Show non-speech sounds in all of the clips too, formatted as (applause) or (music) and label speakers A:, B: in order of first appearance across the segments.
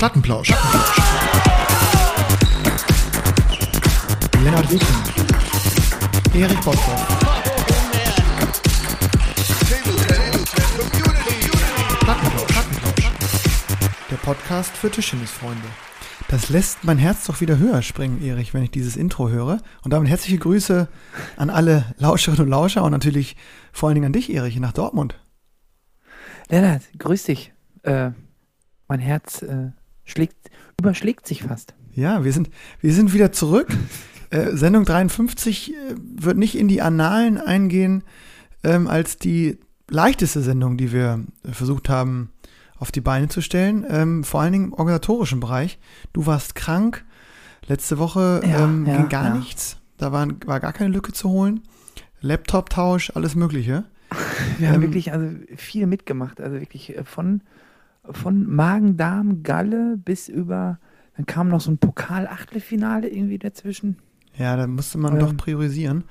A: Plattenplausch. Lennart Wiesen. Erich Bosbach. Plattenplausch. Plattenplausch. Der Podcast für Tischtennisfreunde. Das lässt mein Herz doch wieder höher springen, Erich, wenn ich dieses Intro höre. Und damit herzliche Grüße an alle Lauscherinnen und Lauscher und natürlich vor allen Dingen an dich, Erich, nach Dortmund.
B: Lennart, grüß dich. Äh, mein Herz äh, schlägt, überschlägt sich fast.
A: Ja, wir sind, wir sind wieder zurück. (laughs) Äh, Sendung 53 äh, wird nicht in die Annalen eingehen ähm, als die leichteste Sendung, die wir äh, versucht haben auf die Beine zu stellen. Ähm, vor allen Dingen im organisatorischen Bereich. Du warst krank. Letzte Woche
B: Ja,
A: ähm,
B: ja,
A: ging gar
B: ja.
A: nichts. Da war, war gar keine Lücke zu holen. Laptop-Tausch, alles Mögliche. (laughs)
B: Wir haben
A: Ähm,
B: wirklich also viel mitgemacht. Also wirklich äh, von, von Magen, Darm, Galle bis über. Dann kam noch so ein Pokal-Achtelfinale irgendwie dazwischen.
A: Ja, da musste man
B: Ähm.
A: doch priorisieren.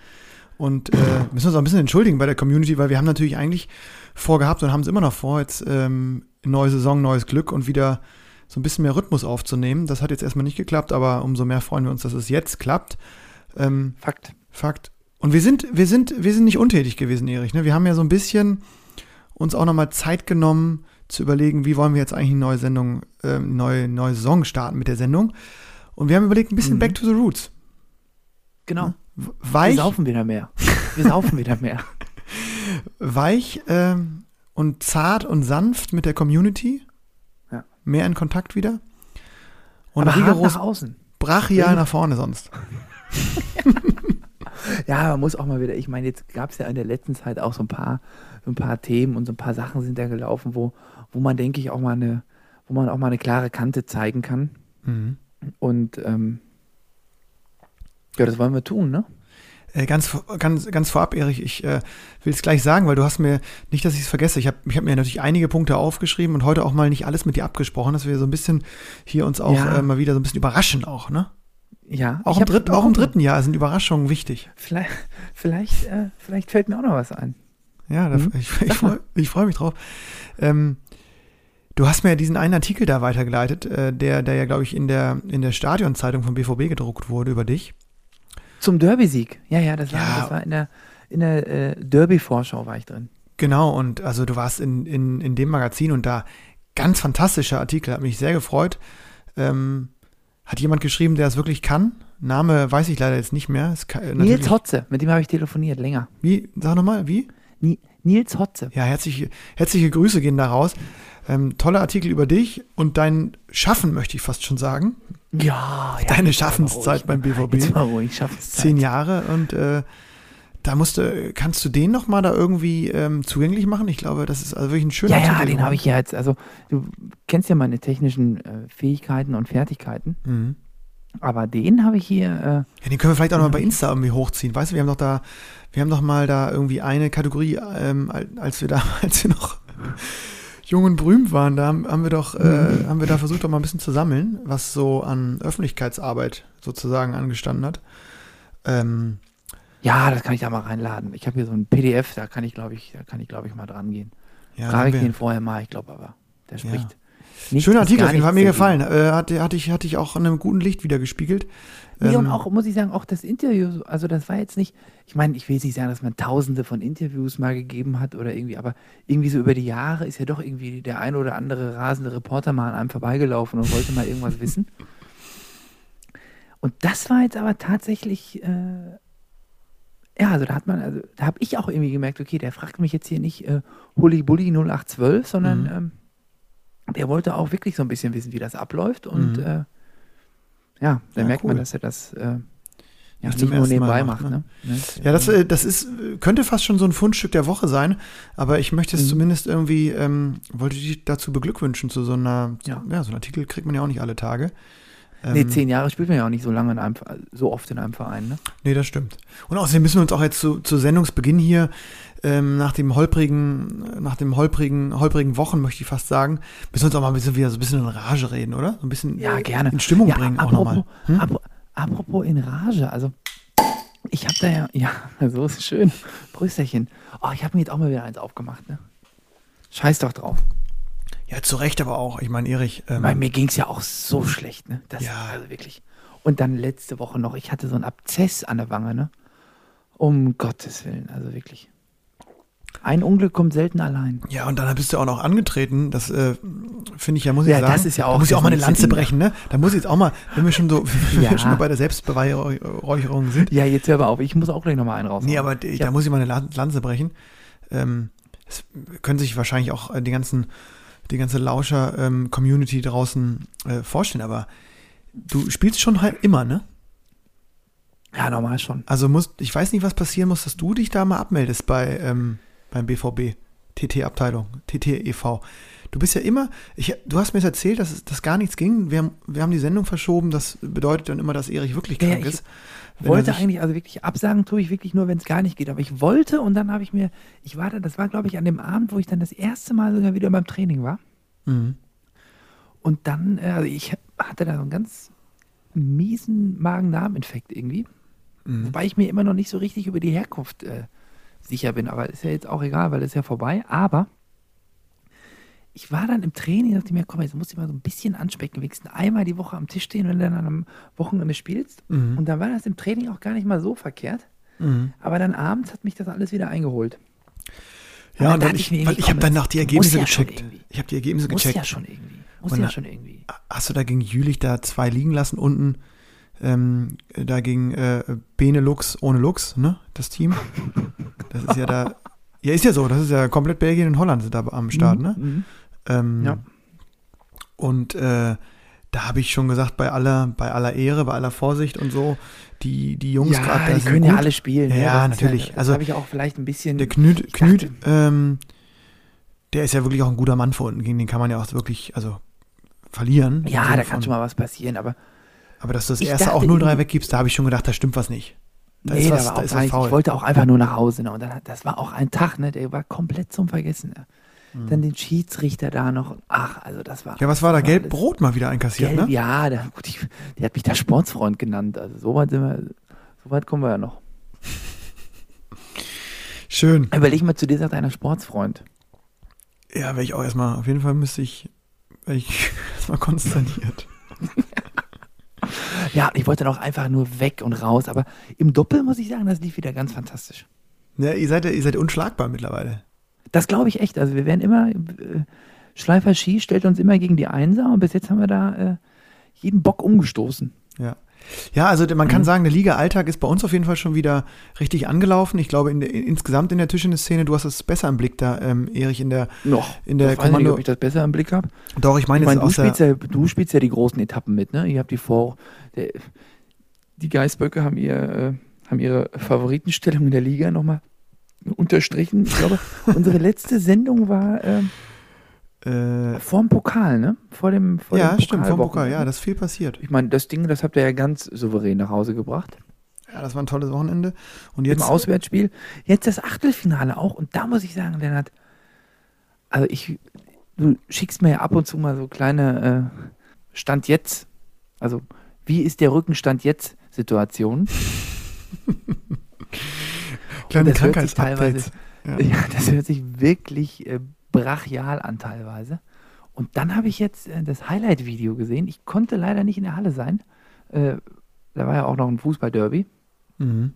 A: Und äh, müssen uns auch ein bisschen entschuldigen bei der Community, weil wir haben natürlich eigentlich vorgehabt und haben es immer noch vor, jetzt ähm, neue Saison, neues Glück und wieder so ein bisschen mehr Rhythmus aufzunehmen. Das hat jetzt erstmal nicht geklappt, aber umso mehr freuen wir uns, dass es jetzt klappt. Ähm,
B: Fakt.
A: Fakt. Und wir sind, wir sind, wir sind nicht untätig gewesen, Erich. Ne? Wir haben ja so ein bisschen uns auch nochmal Zeit genommen, zu überlegen, wie wollen wir jetzt eigentlich eine neue Sendung, ähm, neue, neue Saison starten mit der Sendung. Und wir haben überlegt, ein bisschen
B: Mhm.
A: back to the roots.
B: Genau.
A: W-
B: Wir
A: Weich,
B: saufen wieder mehr. Wir saufen wieder mehr. (laughs)
A: weich ähm, und zart und sanft mit der Community.
B: Ja.
A: Mehr in Kontakt wieder. Und
B: Aber hart
A: rigoros
B: nach außen.
A: brachial nach vorne sonst. (laughs)
B: Ja, man muss auch mal wieder, ich meine, jetzt gab es ja in der letzten Zeit auch so ein paar, so ein paar Themen und so ein paar Sachen sind da gelaufen, wo, wo man, denke ich, auch mal eine, wo man auch mal eine klare Kante zeigen kann.
A: Mhm.
B: Und ähm, ja, das wollen wir tun, ne?
A: Äh, ganz, ganz, ganz vorab, Erich, ich äh, will es gleich sagen, weil du hast mir, nicht, dass ich es vergesse, ich habe ich hab mir natürlich einige Punkte aufgeschrieben und heute auch mal nicht alles mit dir abgesprochen, dass wir so ein bisschen hier uns auch
B: Ja.
A: äh, mal wieder so ein bisschen überraschen auch, ne?
B: Ja.
A: Auch, im, dritt, auch im dritten Jahr sind Überraschungen wichtig.
B: Vielleicht, vielleicht, äh, vielleicht fällt mir auch noch was ein.
A: Ja,
B: Mhm.
A: ich, ich freue ich freu mich drauf. Ähm, du hast mir ja diesen einen Artikel da weitergeleitet, äh, der, der ja, glaube ich, in der, in der Stadionzeitung vom BVB gedruckt wurde über dich.
B: Zum Derby-Sieg. Ja, ja, das war,
A: Ja.
B: das war in der, in der äh, Derby-Vorschau war ich drin.
A: Genau, und also du warst in, in, in dem Magazin und da ganz fantastischer Artikel, hat mich sehr gefreut. Ähm, hat jemand geschrieben, der es wirklich kann? Name weiß ich leider jetzt nicht mehr. Es kann, äh,
B: Nils Hotze, mit dem habe ich telefoniert, länger.
A: Wie? Sag nochmal, wie?
B: Ni Nils Hotze.
A: Ja, herzliche, herzliche Grüße gehen da raus. Ähm, toller Artikel über dich und dein Schaffen, möchte ich fast schon sagen.
B: Ja, ja.
A: Deine Schaffenszeit
B: ruhig,
A: beim? BVB.
B: Jetzt mal ruhig, Schaffenszeit.
A: Zehn Jahre und äh, da musste, kannst du den nochmal da irgendwie ähm, zugänglich machen? Ich glaube, das ist also wirklich ein schöner
B: Ja, ja, den habe ich ja jetzt, also du kennst ja meine technischen äh, Fähigkeiten und Fertigkeiten,
A: Mhm.
B: aber den habe ich hier,
A: Ja, den können wir vielleicht auch noch mal bei
B: Mhm.
A: Insta irgendwie hochziehen. Weißt du, wir haben doch da, wir haben doch mal da irgendwie eine Kategorie, ähm, al- als wir (laughs) da, als wir noch jung und berühmt waren, da haben, wir doch,
B: Mhm.
A: äh, haben wir da versucht, doch mal ein bisschen zu sammeln, was so an Öffentlichkeitsarbeit sozusagen angestanden hat. Ähm,
B: äh, ja, das kann ich da mal reinladen. Ich habe hier so ein PDF, da kann ich, glaube ich, da kann ich, glaube ich, mal dran gehen.
A: ja,
B: Frage ich den vorher mal, ich glaube aber, der
A: Ja.
B: spricht. nichts,
A: Schöner Artikel, auf jeden Fall mir gefallen. Äh, hatte, hatte, ich, hatte ich auch in einem guten Licht wieder gespiegelt.
B: Nee, und
A: Ähm,
B: auch, muss ich sagen, auch das Interview, also das war jetzt nicht, ich meine, ich will jetzt nicht sagen, dass man tausende von Interviews mal gegeben hat oder irgendwie, aber irgendwie so über die Jahre ist ja doch irgendwie der ein oder andere rasende Reporter mal an einem vorbeigelaufen und wollte mal irgendwas wissen. (laughs) Und das war jetzt aber tatsächlich, äh, ja, also da hat man, also da habe ich auch irgendwie gemerkt, okay, der fragt mich jetzt hier nicht äh, Hulli Bulli 0812, sondern
A: Mhm.
B: ähm, der wollte auch wirklich so ein bisschen wissen, wie das abläuft und
A: Mhm.
B: äh, ja, da
A: Ja,
B: merkt
A: cool.
B: man, dass er das äh, ja,
A: Nicht
B: nicht,
A: zum
B: nur nebenbei
A: macht,
B: macht.
A: ne?
B: Ne? Ne?
A: Ja, das, äh, das ist, könnte fast schon so ein Fundstück der Woche sein, aber ich möchte es
B: Mhm.
A: zumindest irgendwie, ähm, wollte dich dazu beglückwünschen zu so einer,
B: Ja.
A: ja, so einen Artikel kriegt man ja auch nicht alle Tage.
B: Nee,
A: Ähm,
B: zehn Jahre spielt man ja auch nicht so lange in einem, so oft in einem Verein. Ne?
A: Nee, das stimmt. Und außerdem müssen wir uns auch jetzt zu, zu Sendungsbeginn hier ähm, nach dem holprigen, nach dem holprigen, holprigen Wochen, möchte ich fast sagen, müssen wir uns auch mal ein bisschen wieder so ein bisschen in Rage reden, oder? So ein bisschen
B: Ja, gerne.
A: in Stimmung
B: ja,
A: bringen auch
B: apropos,
A: nochmal. Hm?
B: apro- apropos in Rage, also ich habe da ja, (laughs) ja, so ist es schön. Prösterchen. Oh, ich habe mir jetzt auch mal wieder eins aufgemacht, ne? Scheiß doch drauf.
A: Ja, zu Recht aber auch. Ich meine, Erich. Ähm,
B: Bei mir ging es ja auch so schlecht, ne? Das,
A: Ja.
B: Also wirklich. Und dann letzte Woche noch, ich hatte so einen Abzess an der Wange, ne? Um Gottes Willen, also wirklich. Ein Unglück kommt selten allein.
A: ja, und dann bist du auch noch angetreten. Das äh, finde ich ja, muss ich
B: Ja,
A: sagen.
B: das ist ja auch
A: Da muss ich auch mal eine Lanze brechen, ne? Da muss ich jetzt auch mal, wenn wir schon so, (laughs)
B: Ja.
A: wir schon bei der Selbstbeweihräucherung sind.
B: Ja, jetzt hör mal auf, ich muss auch gleich nochmal einen raus.
A: Nee, aber d- da muss ich mal eine Lan- Lanze brechen. Ähm, können sich wahrscheinlich auch äh, die ganzen, die ganze Lauscher-Community draußen äh, vorstellen, aber du spielst schon halt immer, ne?
B: Ja, normal schon.
A: Also muss, ich weiß nicht, was passieren muss, dass du dich da mal abmeldest bei ähm, beim BVB, TT-Abteilung, TT-EV. Du bist ja immer, ich, du hast mir jetzt erzählt, dass, dass gar nichts ging. Wir haben, wir haben die Sendung verschoben. Das bedeutet dann immer, dass Erich wirklich
B: Ja,
A: krank
B: ich
A: ist.
B: Wollte eigentlich, also wirklich absagen tue ich wirklich nur, wenn es gar nicht geht. Aber ich wollte und dann habe ich mir, ich war da, das war glaube ich an dem Abend, wo ich dann das erste Mal sogar wieder beim Training war.
A: Mhm.
B: Und dann, äh, also ich hatte da so einen ganz miesen Magen-Darm-Infekt irgendwie.
A: Mhm.
B: Wobei ich mir immer noch nicht so richtig über die Herkunft äh, sicher bin. Aber ist ja jetzt auch egal, weil es ist ja vorbei. Aber ich war dann im Training, dachte mir, komm, jetzt musst du mal so ein bisschen anspecken, wenigstens einmal die Woche am Tisch stehen, wenn du dann am Wochenende spielst.
A: Mhm.
B: Und dann war das im Training auch gar nicht mal so verkehrt.
A: Mhm.
B: Aber dann abends hat mich das alles wieder eingeholt.
A: Ja, und
B: da
A: dann ich,
B: irgendwie,
A: ich habe dann
B: das
A: nach die
B: muss
A: Ergebnisse
B: ja
A: gecheckt. Ich habe die Ergebnisse
B: Muss
A: gecheckt.
B: ja schon irgendwie. Muss
A: Und
B: ja schon irgendwie.
A: Hast du da gegen Jülich da zwei liegen lassen unten? Ähm, da gegen äh, Benelux ohne Lux, ne? Das Team. Das ist ja da. Ja, ist ja so. Das ist ja komplett Belgien und Holland sind da am Start, ne?
B: Mhm.
A: Ähm,
B: Ja.
A: Und äh, da habe ich schon gesagt, bei aller, bei aller Ehre, bei aller Vorsicht und so, die, die Jungs
B: Ja,
A: gerade
B: die können
A: gut.
B: ja alle spielen. ne?
A: Ja,
B: ist
A: natürlich.
B: das
A: Also,
B: habe ich auch vielleicht ein bisschen.
A: Der Knüt, Knüt ähm, der ist ja wirklich auch ein guter Mann vor unten. Gegen den kann man ja auch wirklich, also verlieren.
B: Ja, da kann schon mal was passieren, aber
A: Aber dass du das erste
B: dachte
A: auch 0-3
B: irgendwie-
A: weggibst, da habe ich schon gedacht, da stimmt was nicht. Da
B: nee,
A: was,
B: da war auch gar nicht.
A: faul.
B: Ich wollte auch einfach nur nach Hause. Ne? Und dann, das war auch ein Tag, ne? der war komplett zum Vergessen. Ne? Dann den Schiedsrichter da noch. Ach, also das war.
A: Mhm. Ja, was war da?
B: alles
A: Gelb-Rot mal wieder einkassiert,
B: Gelb,
A: ne?
B: ja, der, gut, ich, der hat mich da Sportsfreund genannt. Also so weit sind wir, so weit kommen wir ja noch.
A: Schön.
B: Überleg mal, zu dir sagt einer Sportsfreund.
A: Ja, wäre ich auch erstmal, auf jeden Fall müsste ich, wäre ich (laughs) erstmal konsterniert. (laughs)
B: Ja, ich wollte dann auch einfach nur weg und raus. Aber im Doppel muss ich sagen, das lief wieder ganz fantastisch.
A: Ja, ihr seid, ihr seid unschlagbar mittlerweile.
B: Das glaube ich echt. Also wir werden immer, äh, Schleifer Ski stellt uns immer gegen die Einser und bis jetzt haben wir da äh, jeden Bock umgestoßen.
A: Ja. Ja, also man kann
B: Mhm.
A: sagen, der Liga-Alltag ist bei uns auf jeden Fall schon wieder richtig angelaufen. Ich glaube, in der, insgesamt in der Tischtennis-Szene, du hast es besser im Blick da, ähm, Erich, in der,
B: Noch.
A: in der
B: ich weiß nicht, ob ich das besser im Blick habe.
A: Doch, ich meine
B: Ich
A: jetzt
B: du spielst, ja, du spielst ja die großen Etappen mit, ne? Ihr habt die vor. Der, die Geißböcke haben, ihr, äh, haben ihre Favoritenstellung in der Liga nochmal unterstrichen. Ich glaube, (laughs) unsere letzte Sendung war ähm,
A: äh,
B: vor dem Pokal, ne? Vor dem, vor
A: ja,
B: dem
A: stimmt, vom Pokal,
B: Pokalwochenende.
A: ja, das ist viel passiert.
B: Ich meine, das Ding, das habt ihr ja ganz souverän nach Hause gebracht.
A: Ja, das war ein tolles Wochenende. Und
B: Im
A: jetzt,
B: Auswärtsspiel. Jetzt das Achtelfinale auch. Und da muss ich sagen, Lennart, also ich, du schickst mir ja ab und zu mal so kleine äh, Stand jetzt. Also, wie ist der Rückenstand jetzt Situation? (laughs)
A: kleine Krankheitsupdates. Ja. (laughs)
B: Ja, das hört sich wirklich äh, brachial an teilweise. Und dann habe ich jetzt äh, das Highlight-Video gesehen. Ich konnte leider nicht in der Halle sein. Äh, da war ja auch noch ein Fußball-Derby.
A: Mhm.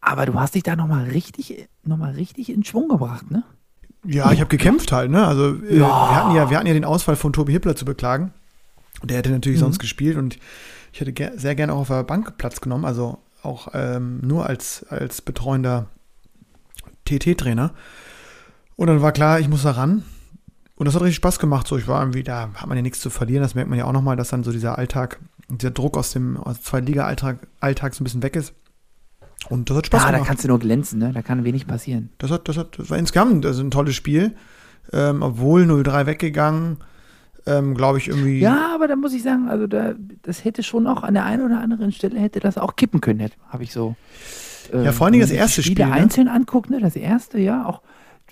B: Aber du hast dich da nochmal richtig, noch mal richtig in Schwung gebracht, ne?
A: Ja, ich habe gekämpft halt, ne? Also äh,
B: Ja.
A: wir, hatten ja, wir hatten ja den Ausfall von Tobi Hippler zu beklagen. Der hätte natürlich
B: Mhm.
A: sonst gespielt und ich hätte ger sehr gerne auch auf der Bank Platz genommen, also auch ähm, nur als, als betreuender TT-Trainer. Und dann war klar, ich muss da ran. Und das hat richtig Spaß gemacht. So, ich war irgendwie, da hat man ja nichts zu verlieren. Das merkt man ja auch nochmal, dass dann so dieser Alltag, dieser Druck aus dem aus Zweitliga-Alltag Alltag so ein bisschen weg ist. Und das hat Spaß
B: ja, da
A: gemacht.
B: kannst du nur glänzen, ne? Da kann wenig passieren.
A: Das, hat, das, hat, das war insgesamt also ein tolles Spiel. Ähm, obwohl 0-3 weggegangen, ähm, glaube ich irgendwie.
B: Ja, aber da muss ich sagen, also da, das hätte schon auch an der einen oder anderen Stelle hätte das auch kippen können, habe ich so. äh,
A: Ja, vor allen Dingen das
B: wenn man sich
A: erste
B: die Spiele
A: Spiel, ne?
B: einzeln anguckt, ne? Das erste, ja, auch.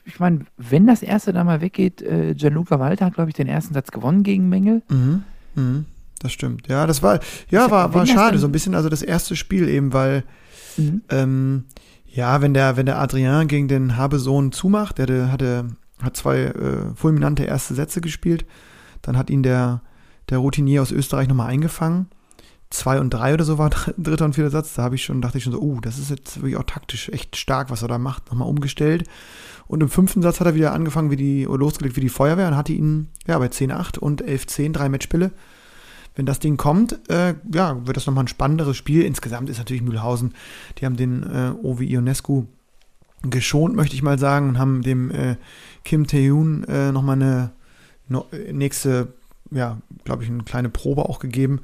B: Ich meine, wenn das erste da mal weggeht, äh, Gianluca Walter hat, glaube ich, den ersten Satz gewonnen gegen Mengel.
A: Mhm, mhm, das stimmt. Ja, das war, ja, war, war schade, so ein bisschen, also das erste Spiel eben, weil,
B: Mhm.
A: ähm, ja, wenn der, wenn der Adrien gegen den Habesohn zumacht, der hatte, hatte hat zwei äh, fulminante erste Sätze gespielt. Dann hat ihn der, der Routinier aus Österreich nochmal eingefangen. Zwei und drei oder so war (laughs) dritter und vierter Satz. Da habe ich schon, dachte ich schon so, uh, das ist jetzt wirklich auch taktisch echt stark, was er da macht. Nochmal umgestellt. Und im fünften Satz hat er wieder angefangen wie die, losgelegt wie die Feuerwehr und hatte ihn ja bei 10-8 und 11-10, drei Matchspiele. Wenn das Ding kommt, äh, ja, wird das nochmal ein spannenderes Spiel. Insgesamt ist natürlich Mühlhausen, die haben den äh, Ovi Ionescu geschont, möchte ich mal sagen, und haben dem äh, Kim Tae-hoon äh, nochmal eine no, nächste, ja, glaube ich, eine kleine Probe auch gegeben.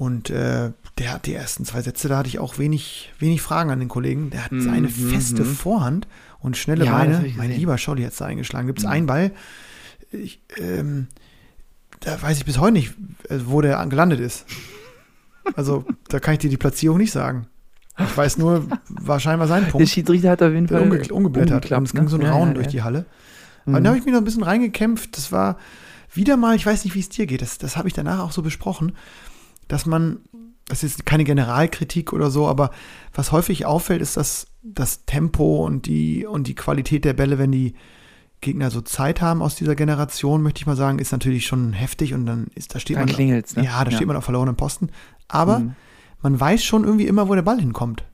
A: Und äh, der hat die ersten zwei Sätze, da hatte ich auch wenig, wenig Fragen an den Kollegen. Der hat
B: Mhm,
A: seine
B: mhm,
A: feste
B: mhm.
A: Vorhand und schnelle
B: Ja,
A: Beine. Mein lieber Scholli hat es da eingeschlagen. Gibt es
B: Mhm.
A: einen Ball, ich, ähm, da weiß ich bis heute nicht, äh, wo der gelandet ist. Also, da kann ich dir die Platzierung nicht sagen. Ich weiß nur, war scheinbar sein
B: Der
A: Punkt.
B: Schiedsrichter hat auf jeden
A: Der
B: Fall
A: umge umgeblättert. Und es ging so ein
B: ne? Ja,
A: Raunen
B: ja,
A: durch
B: ja.
A: die Halle.
B: Mhm.
A: Aber da habe ich mich noch ein bisschen reingekämpft. Das war wieder mal, ich weiß nicht, wie es dir geht. Das, das habe ich danach auch so besprochen, dass man, das ist keine Generalkritik oder so, aber was häufig auffällt, ist, dass das Tempo und die, und die Qualität der Bälle, wenn die Gegner so Zeit haben aus dieser Generation, möchte ich mal sagen, ist natürlich schon heftig und dann ist, da steht
B: Dann
A: man.
B: klingelt's, ne?
A: Ja, da steht man auf verlorenen Posten. Aber
B: Mhm.
A: man weiß schon irgendwie immer, wo der Ball hinkommt.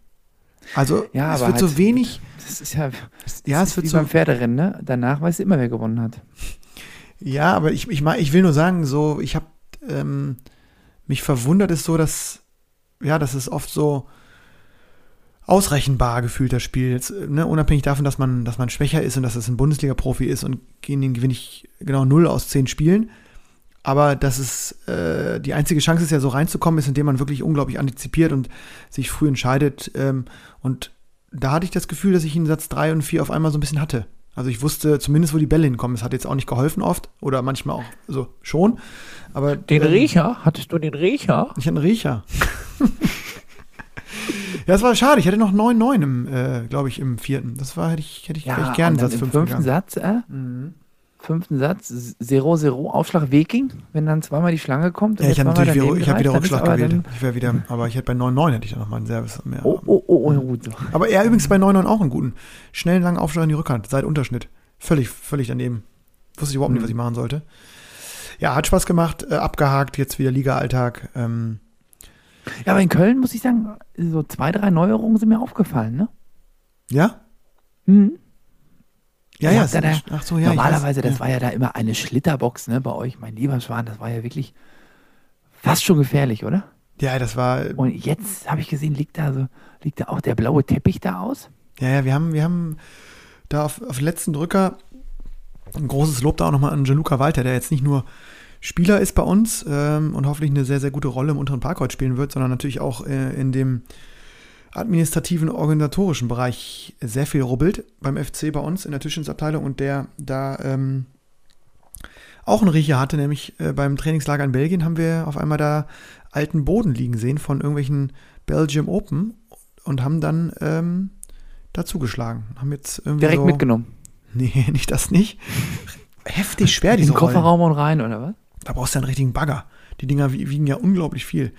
A: Also
B: Ja,
A: es wird so
B: halt-
A: wenig,
B: Das ist ja,
A: ja,
B: das
A: es
B: ist
A: wird
B: wie
A: so
B: beim Pferderennen, ne? Danach weißt du immer, wer gewonnen hat.
A: Ja, aber ich, ich, ich will nur sagen, so, ich habe ähm, mich verwundert ist so, dass, ja, das ist oft so ausrechenbar gefühlt, das Spiel. Jetzt, ne, unabhängig davon, dass man, dass man schwächer ist und dass es ein Bundesliga-Profi ist und gegen den gewinne ich genau 0 aus 10 Spielen. Aber dass es äh, die einzige Chance ist ja so reinzukommen, ist, indem man wirklich unglaublich antizipiert und sich früh entscheidet. Ähm, und da hatte ich das Gefühl, dass ich in Satz 3 und 4 auf einmal so ein bisschen hatte. Also ich wusste zumindest, wo die Bälle hinkommen. Es hat jetzt auch nicht geholfen oft oder manchmal auch so schon. Aber
B: Den
A: ähm,
B: Riecher? Hattest du den Riecher?
A: Ich hatte einen Riecher. (laughs) ja, das war schade. Ich hatte noch 9-9 im, äh, glaube ich, im vierten. Das war, hätte ich, hätte ich ich gerne Satz
B: im
A: 5
B: fünften
A: gegangen.
B: Satz, äh? Fünften Satz, 0-0, Aufschlag Weking, wenn dann zweimal die Schlange kommt.
A: Ja, ich habe natürlich wieder, ich hab wieder Rückschlag gewählt. Ich wäre wieder, aber ich hätte bei 9-9 hätte ich dann nochmal einen Service mehr.
B: Oh, oh, oh, oh, gut.
A: Aber er übrigens bei 9-9 auch einen guten. Schnellen, langen Aufschlag in die Rückhand, seit Unterschnitt. Völlig, völlig daneben. Wusste ich überhaupt nicht,
B: Mhm.
A: was ich machen sollte. Ja, hat Spaß gemacht, äh, abgehakt, jetzt wieder Liga-Alltag. Ähm,
B: Ja, aber in Köln muss ich sagen, so zwei, drei Neuerungen sind mir aufgefallen, ne?
A: ja?
B: Hm.
A: Ja, ja.
B: da
A: es- ach so, ja.
B: Normalerweise,
A: weiß,
B: das war ja da immer eine Schlitterbox, ne, bei euch, mein lieber Schwan, das war ja wirklich fast schon gefährlich, oder?
A: ja. ja, das war,
B: Und jetzt habe ich gesehen, liegt da so, liegt da auch der blaue Teppich da aus?
A: Ja, ja, wir haben, wir haben da auf, auf letzten Drücker ein großes Lob da auch nochmal an Gianluca Walter, der jetzt nicht nur Spieler ist bei uns ähm, und hoffentlich eine sehr, sehr gute Rolle im unteren Parkhaus spielen wird, sondern natürlich auch äh, in dem administrativen, organisatorischen Bereich sehr viel rubbelt beim FC bei uns in der Tischtennisabteilung und der da ähm, auch einen Riecher hatte, nämlich äh, beim Trainingslager in Belgien haben wir auf einmal da alten Boden liegen sehen von irgendwelchen Belgium Open und haben dann ähm, dazugeschlagen. Haben jetzt irgendwie
B: Direkt
A: so,
B: mitgenommen. (laughs)
A: Nee, nicht das nicht. (laughs) Heftig schwer,
B: In
A: diese.
B: Kofferraum und rein, oder was?
A: Da brauchst du einen richtigen Bagger. Die Dinger wie- wiegen ja unglaublich viel.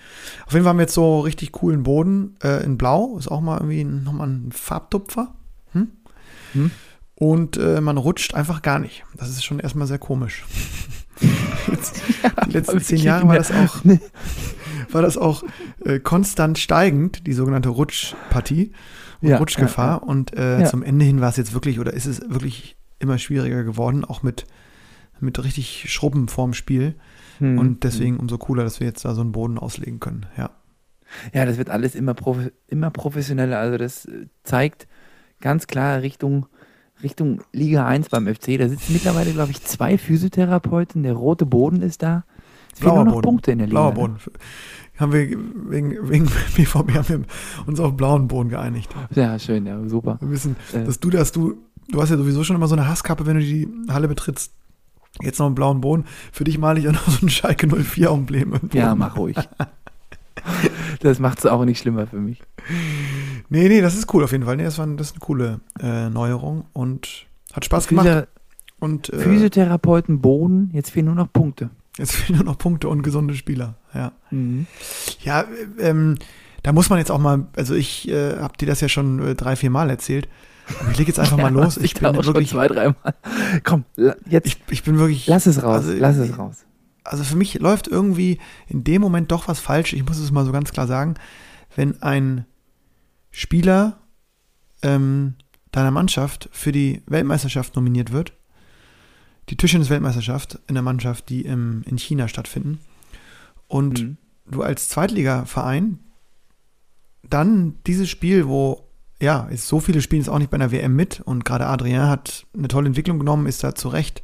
A: Auf jeden Fall haben wir jetzt so richtig coolen Boden äh, in Blau. Ist auch mal irgendwie nochmal ein Farbtupfer. Hm?
B: Hm.
A: Und äh, man rutscht einfach gar nicht. Das ist schon erstmal sehr komisch. (laughs) Jetzt, (laughs) die letzten zehn Jahre war das auch, (laughs) war das auch äh, konstant steigend, die sogenannte Rutschpartie und
B: Ja,
A: Rutschgefahr. Und äh,
B: Ja.
A: zum Ende hin war es jetzt wirklich, oder ist es wirklich immer schwieriger geworden, auch mit, mit richtig Schrubben vorm Spiel.
B: Hm.
A: Und deswegen umso cooler, dass wir jetzt da so einen Boden auslegen können. Ja.
B: Ja, das wird alles immer, profi immer professioneller. Also das äh, zeigt ganz klar Richtung, Richtung Liga 1 beim FC. Da sitzen mittlerweile, glaube ich, zwei Physiotherapeuten. Der rote Boden ist da. Es fehlen nur noch
A: Boden.
B: Punkte in der Liga.
A: Blauer
B: ne?
A: Boden. Haben wir wegen, wegen (laughs) BVB haben wir uns auf blauen Boden geeinigt.
B: Ja, schön, ja, super.
A: Wir wissen,
B: Äh.
A: dass du das, du, du hast ja sowieso schon immer so eine Hasskappe, wenn du die Halle betrittst. Jetzt noch einen blauen Boden. Für dich male ich auch noch so ein Schalke 04-Emblem. im
B: Ja, mach ruhig. (laughs) Das macht es auch nicht schlimmer für mich.
A: Nee, nee, das ist cool auf jeden Fall. Nee, das, war, das ist eine coole äh, Neuerung und hat Spaß gemacht.
B: Physio
A: Und äh,
B: Physiotherapeuten, Boden, jetzt fehlen nur noch Punkte.
A: jetzt (laughs) fehlen nur noch Punkte und gesunde Spieler. Ja.
B: Mhm.
A: Ja, ähm, da muss man jetzt auch mal, also ich äh, habe dir das ja schon äh, drei, vier Mal erzählt, Ich lege jetzt einfach mal (laughs) los.
B: Ich bin wirklich zwei, dreimal. Komm, jetzt.
A: Ich, ich bin wirklich.
B: Lass es raus. Also, lass es raus.
A: Also für mich läuft irgendwie in dem Moment doch was falsch. Ich muss es mal so ganz klar sagen. Wenn ein Spieler ähm, deiner Mannschaft für die Weltmeisterschaft nominiert wird, die Tischtennis-Weltmeisterschaft in der Mannschaft, die im, in China stattfinden, und mhm. du als Zweitligaverein dann dieses Spiel, wo ja, ist so viele spielen es auch nicht bei einer WM mit und gerade Adrien hat eine tolle Entwicklung genommen, ist da zu Recht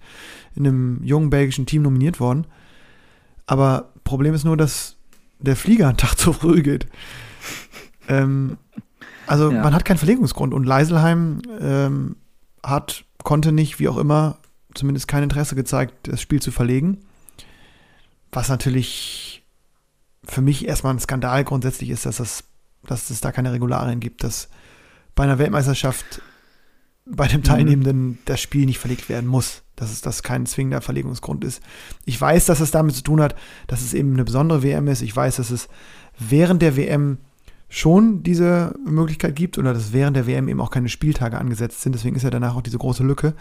A: in einem jungen belgischen Team nominiert worden. Aber Problem ist nur, dass der Flieger einen (laughs) Tag zu früh geht. ähm, also ja. man hat keinen Verlegungsgrund und Leiselheim ähm, hat, konnte nicht, wie auch immer, zumindest kein Interesse gezeigt, das Spiel zu verlegen. Was natürlich für mich erstmal ein Skandal grundsätzlich ist, dass, das, dass es da keine Regularien gibt, dass bei einer Weltmeisterschaft bei dem mhm. Teilnehmenden mhm. das Spiel nicht verlegt werden muss. Dass es das kein zwingender Verlegungsgrund ist. Ich weiß, dass es damit zu tun hat, dass es eben eine besondere WM ist. Ich weiß, dass es während der WM schon diese Möglichkeit gibt oder dass während der WM eben auch keine Spieltage angesetzt sind. Deswegen ist ja danach auch diese große Lücke.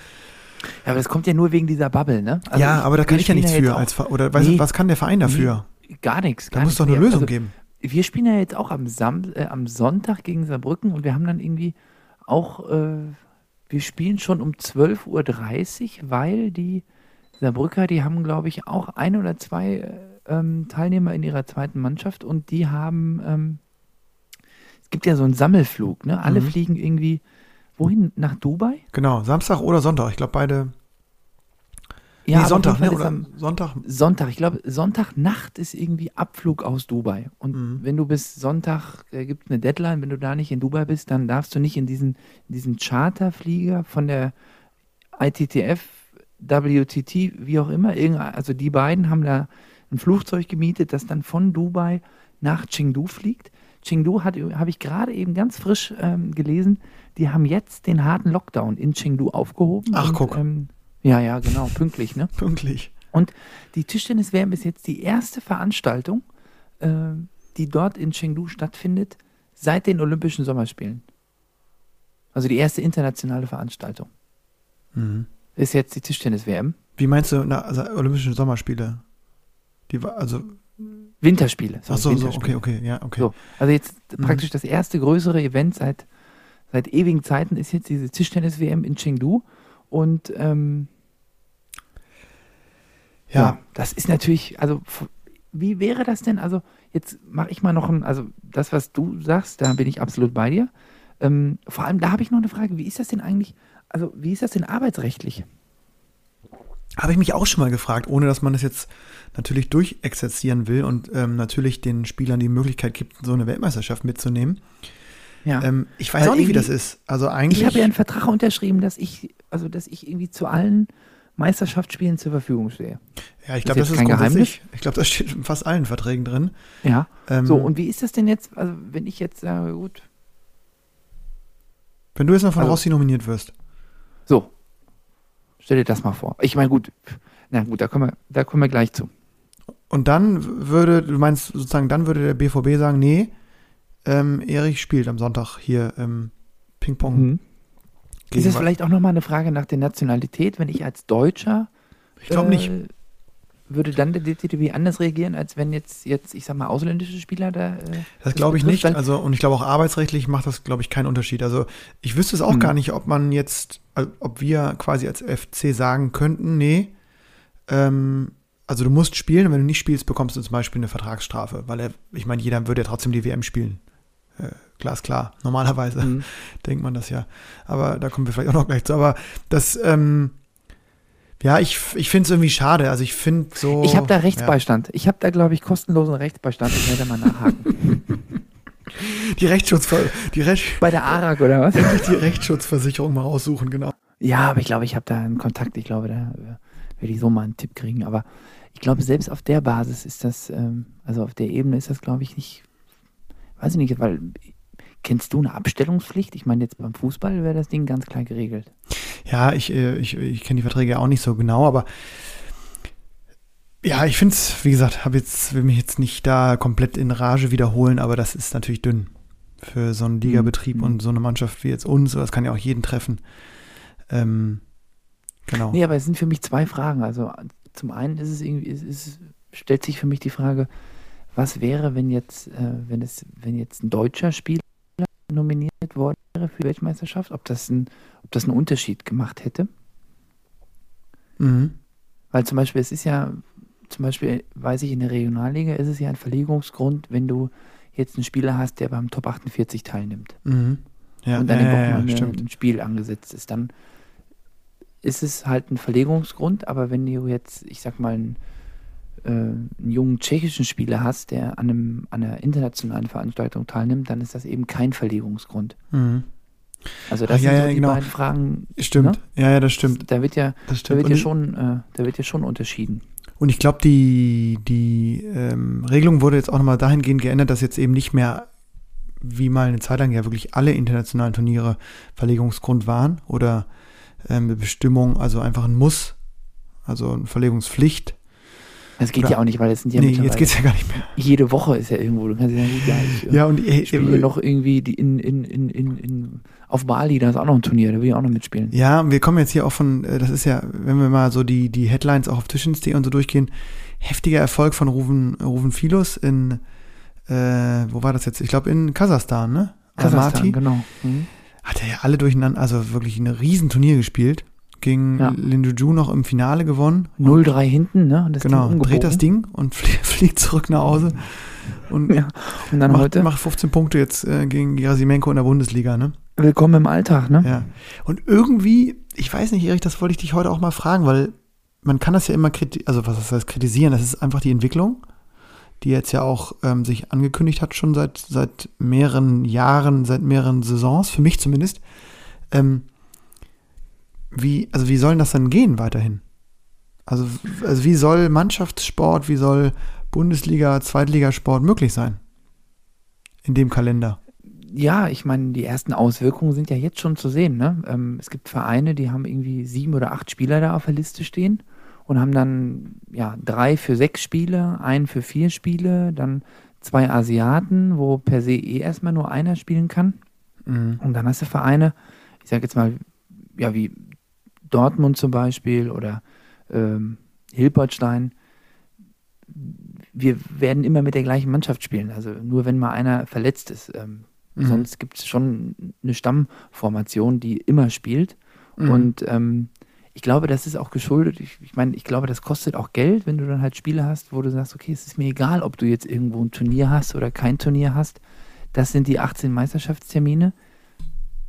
B: Ja, aber das kommt ja nur wegen dieser Bubble, ne?
A: Also ja, aber da kann ich ja nichts für. Als, oder nee, weißt was kann der Verein dafür?
B: Nee, gar nichts.
A: da muss es doch eine Lösung also, geben.
B: Wir spielen ja jetzt auch am, Sam äh, am Sonntag gegen Saarbrücken und wir haben dann irgendwie auch, äh, wir spielen schon um 12.30 Uhr, weil die Saarbrücker, die haben, glaube ich, auch ein oder zwei äh, ähm, Teilnehmer in ihrer zweiten Mannschaft und die haben, ähm, es gibt ja so einen Sammelflug, ne? Alle mhm. fliegen irgendwie, wohin? Nach Dubai?
A: Genau, Samstag oder Sonntag. Ich glaube, beide
B: ja, nee, Sonntag, ne? Oder Sonntag? Sonntag. Ich glaube, Sonntagnacht ist irgendwie Abflug aus Dubai. Und mhm. wenn du bis Sonntag, äh, gibt eine Deadline, wenn du da nicht in Dubai bist, dann darfst du nicht in diesen, diesen Charterflieger von der ITTF, WTT, wie auch immer. Also die beiden haben da ein Flugzeug gemietet, das dann von Dubai nach Chengdu fliegt. Chengdu habe ich gerade eben ganz frisch ähm, gelesen, die haben jetzt den harten Lockdown in Chengdu aufgehoben.
A: Ach,
B: und,
A: guck.
B: Ähm, ja, ja, genau, pünktlich, ne?
A: pünktlich.
B: Und die Tischtennis-WM ist jetzt die erste Veranstaltung, äh, die dort in Chengdu stattfindet, seit den Olympischen Sommerspielen. Also die erste internationale Veranstaltung. Mhm. Ist jetzt die Tischtennis-WM.
A: Wie meinst du, na, also Olympische Sommerspiele? Die war, also.
B: Winterspiele.
A: Ach so, Winterspiele. so, okay, okay, ja, okay. So,
B: also jetzt mhm. praktisch das erste größere Event seit, seit ewigen Zeiten ist jetzt diese Tischtennis-WM in Chengdu. Und ähm, ja. ja, das ist natürlich, also wie wäre das denn? Also jetzt mache ich mal noch ein, also das, was du sagst, da bin ich absolut bei dir. Ähm, vor allem, da habe ich noch eine Frage, wie ist das denn eigentlich, also wie ist das denn arbeitsrechtlich?
A: Habe ich mich auch schon mal gefragt, ohne dass man das jetzt natürlich durchexerzieren will und ähm, natürlich den Spielern die Möglichkeit gibt, so eine Weltmeisterschaft mitzunehmen. Ja. Ähm, ich weiß also auch nicht, wie das ist. Also eigentlich.
B: Ich habe ja einen Vertrag unterschrieben, dass ich, also dass ich irgendwie zu allen Meisterschaftsspielen zur Verfügung stehe.
A: Ja, ich glaube, das ist, kein Geheimnis. Ich glaube, das steht in fast allen Verträgen drin.
B: Ja. Ähm, so, und wie ist das denn jetzt, also wenn ich jetzt sage, gut.
A: Wenn du jetzt mal von also, Rossi nominiert wirst.
B: So. Stell dir das mal vor. Ich meine, gut, na gut, da kommen wir, da kommen wir gleich zu.
A: Und dann würde, du meinst sozusagen, dann würde der BVB sagen, nee, ähm, Erich spielt am Sonntag hier ähm, Ping-Pong. Mhm.
B: Ist es vielleicht auch nochmal eine Frage nach der Nationalität, wenn ich als Deutscher.
A: Ich glaube äh, nicht.
B: Würde dann der DTW anders reagieren, als wenn jetzt, jetzt ich sag mal, ausländische Spieler da. Äh,
A: das glaube ich nicht. Also, und ich glaube auch arbeitsrechtlich macht das, glaube ich, keinen Unterschied. Also, ich wüsste es auch mhm. gar nicht, ob man jetzt, ob wir quasi als FC sagen könnten, nee, ähm, also du musst spielen und wenn du nicht spielst, bekommst du zum Beispiel eine Vertragsstrafe, weil er, ich meine, jeder würde ja trotzdem die WM spielen. Äh, glasklar. Normalerweise mhm. (laughs) denkt man das ja. Aber da kommen wir vielleicht auch noch gleich zu. Aber das, ähm, ja, ich, ich finde es irgendwie schade. Also ich finde so.
B: Ich habe da Rechtsbeistand. Ja. Ich habe da, glaube ich, kostenlosen Rechtsbeistand. Ich werde mal nachhaken. (laughs)
A: die Rechtsschutz die Recht
B: bei der ARAG oder was?
A: Endlich (laughs) die Rechtsschutzversicherung mal aussuchen, genau.
B: Ja, aber ich glaube, ich habe da einen Kontakt. Ich glaube, da werde ich so mal einen Tipp kriegen. Aber ich glaube, selbst auf der Basis ist das, ähm, also auf der Ebene ist das, glaube ich, nicht weiß ich nicht, weil kennst du eine Abstellungspflicht? Ich meine, jetzt beim Fußball wäre das Ding ganz klar geregelt.
A: Ja, ich, äh, ich, ich kenne die Verträge auch nicht so genau, aber ja, ich finde es, wie gesagt, habe jetzt, will mich jetzt nicht da komplett in Rage wiederholen, aber das ist natürlich dünn. für so einen Ligabetrieb
B: Mhm.
A: und so eine Mannschaft wie jetzt uns. Das kann ja auch jeden treffen. Ähm, genau.
B: Nee, aber es sind für mich zwei Fragen. Also zum einen ist es irgendwie, es ist, stellt sich für mich die Frage, was wäre, wenn jetzt, äh, wenn es, wenn jetzt ein deutscher Spieler nominiert worden wäre für die Weltmeisterschaft, ob das ein, ob das einen Unterschied gemacht hätte?
A: Mhm.
B: Weil zum Beispiel, es ist ja, zum Beispiel weiß ich, in der Regionalliga ist es ja ein Verlegungsgrund, wenn du jetzt einen Spieler hast, der beim Top 48 teilnimmt
A: Mhm. Ja,
B: und an
A: ja, ja, ja, stimmt.
B: ein Spiel angesetzt ist, dann ist es halt ein Verlegungsgrund, aber wenn du jetzt, ich sag mal, einen, äh, einen jungen tschechischen Spieler hast, der an, einem, an einer internationalen Veranstaltung teilnimmt, dann ist das eben kein Verlegungsgrund.
A: Mhm.
B: Also das
A: Ach, ja,
B: sind so die
A: genau.
B: beiden Fragen.
A: Stimmt. Ja, ja, das stimmt.
B: Da wird ja,
A: Das
B: da
A: stimmt.
B: wird ja schon, äh, da wird ja schon unterschieden.
A: Und ich glaube, die, die ähm, Regelung wurde jetzt auch nochmal dahingehend geändert, dass jetzt eben nicht mehr, wie mal eine Zeit lang ja wirklich alle internationalen Turniere Verlegungsgrund waren oder ähm, eine Bestimmung, also einfach ein Muss, also eine Verlegungspflicht.
B: Das geht
A: Oder-
B: ja auch nicht, weil es sind ja
A: nee, jetzt geht's ja gar nicht mehr.
B: jede Woche ist ja irgendwo. Du kannst ja nicht, ja, ich, äh,
A: Ja, und äh,
B: spiele noch irgendwie die in, in, in, in, in, auf Bali, da ist auch noch ein Turnier, da will ich auch noch mitspielen.
A: Ja, und wir kommen jetzt hier auch von, äh, das ist ja, wenn wir mal so die, die Headlines auch auf Tischens.de und so durchgehen, heftiger Erfolg von Ruven, Ruven Filos in, äh, wo war das jetzt? Ich glaube in Kasachstan, ne?
B: Kasachstan,
A: Almaty.
B: genau. Mhm.
A: Hat er ja alle durcheinander, also wirklich ein Riesenturnier gespielt. Gegen
B: Ja.
A: Linjuju noch im Finale gewonnen.
B: 0-3 hinten, ne?
A: Genau, dreht das. Ding und (laughs) flie- fliegt zurück nach Hause. Und
B: Ja. Und dann
A: macht,
B: heute,
A: macht 15 Punkte jetzt äh, gegen Gerasimenko in der Bundesliga, ne?
B: willkommen im Alltag, ne?
A: Ja. Und irgendwie, ich weiß nicht, Erich, das wollte ich dich heute auch mal fragen, weil man kann das ja immer kritisieren, also was heißt kritisieren, das ist einfach die Entwicklung, die jetzt ja auch ähm, sich angekündigt hat, schon seit, seit mehreren Jahren, seit mehreren Saisons, für mich zumindest. Ähm, wie, also wie soll denn das dann gehen weiterhin? Also, also wie soll Mannschaftssport, wie soll Bundesliga, Zweitligasport möglich sein? In dem Kalender.
B: Ja, ich meine, die ersten Auswirkungen sind ja jetzt schon zu sehen, ne? Ähm, es gibt Vereine, die haben irgendwie sieben oder acht Spieler da auf der Liste stehen und haben dann, ja, drei für sechs Spiele, einen für vier Spiele, dann zwei Asiaten, wo per se eh erstmal nur einer spielen kann.
A: Mhm.
B: Und dann hast du Vereine, ich sage jetzt mal, ja, wie Dortmund zum Beispiel oder ähm, Hilpertstein. Wir werden immer mit der gleichen Mannschaft spielen. Also nur wenn mal einer verletzt ist. Ähm,
A: Mhm.
B: Sonst gibt es schon eine Stammformation, die immer spielt.
A: Mhm.
B: Und ähm, ich glaube, das ist auch geschuldet. Ich, ich meine, ich glaube, das kostet auch Geld, wenn du dann halt Spiele hast, wo du sagst, okay, es ist mir egal, ob du jetzt irgendwo ein Turnier hast oder kein Turnier hast. Das sind die 18 Meisterschaftstermine.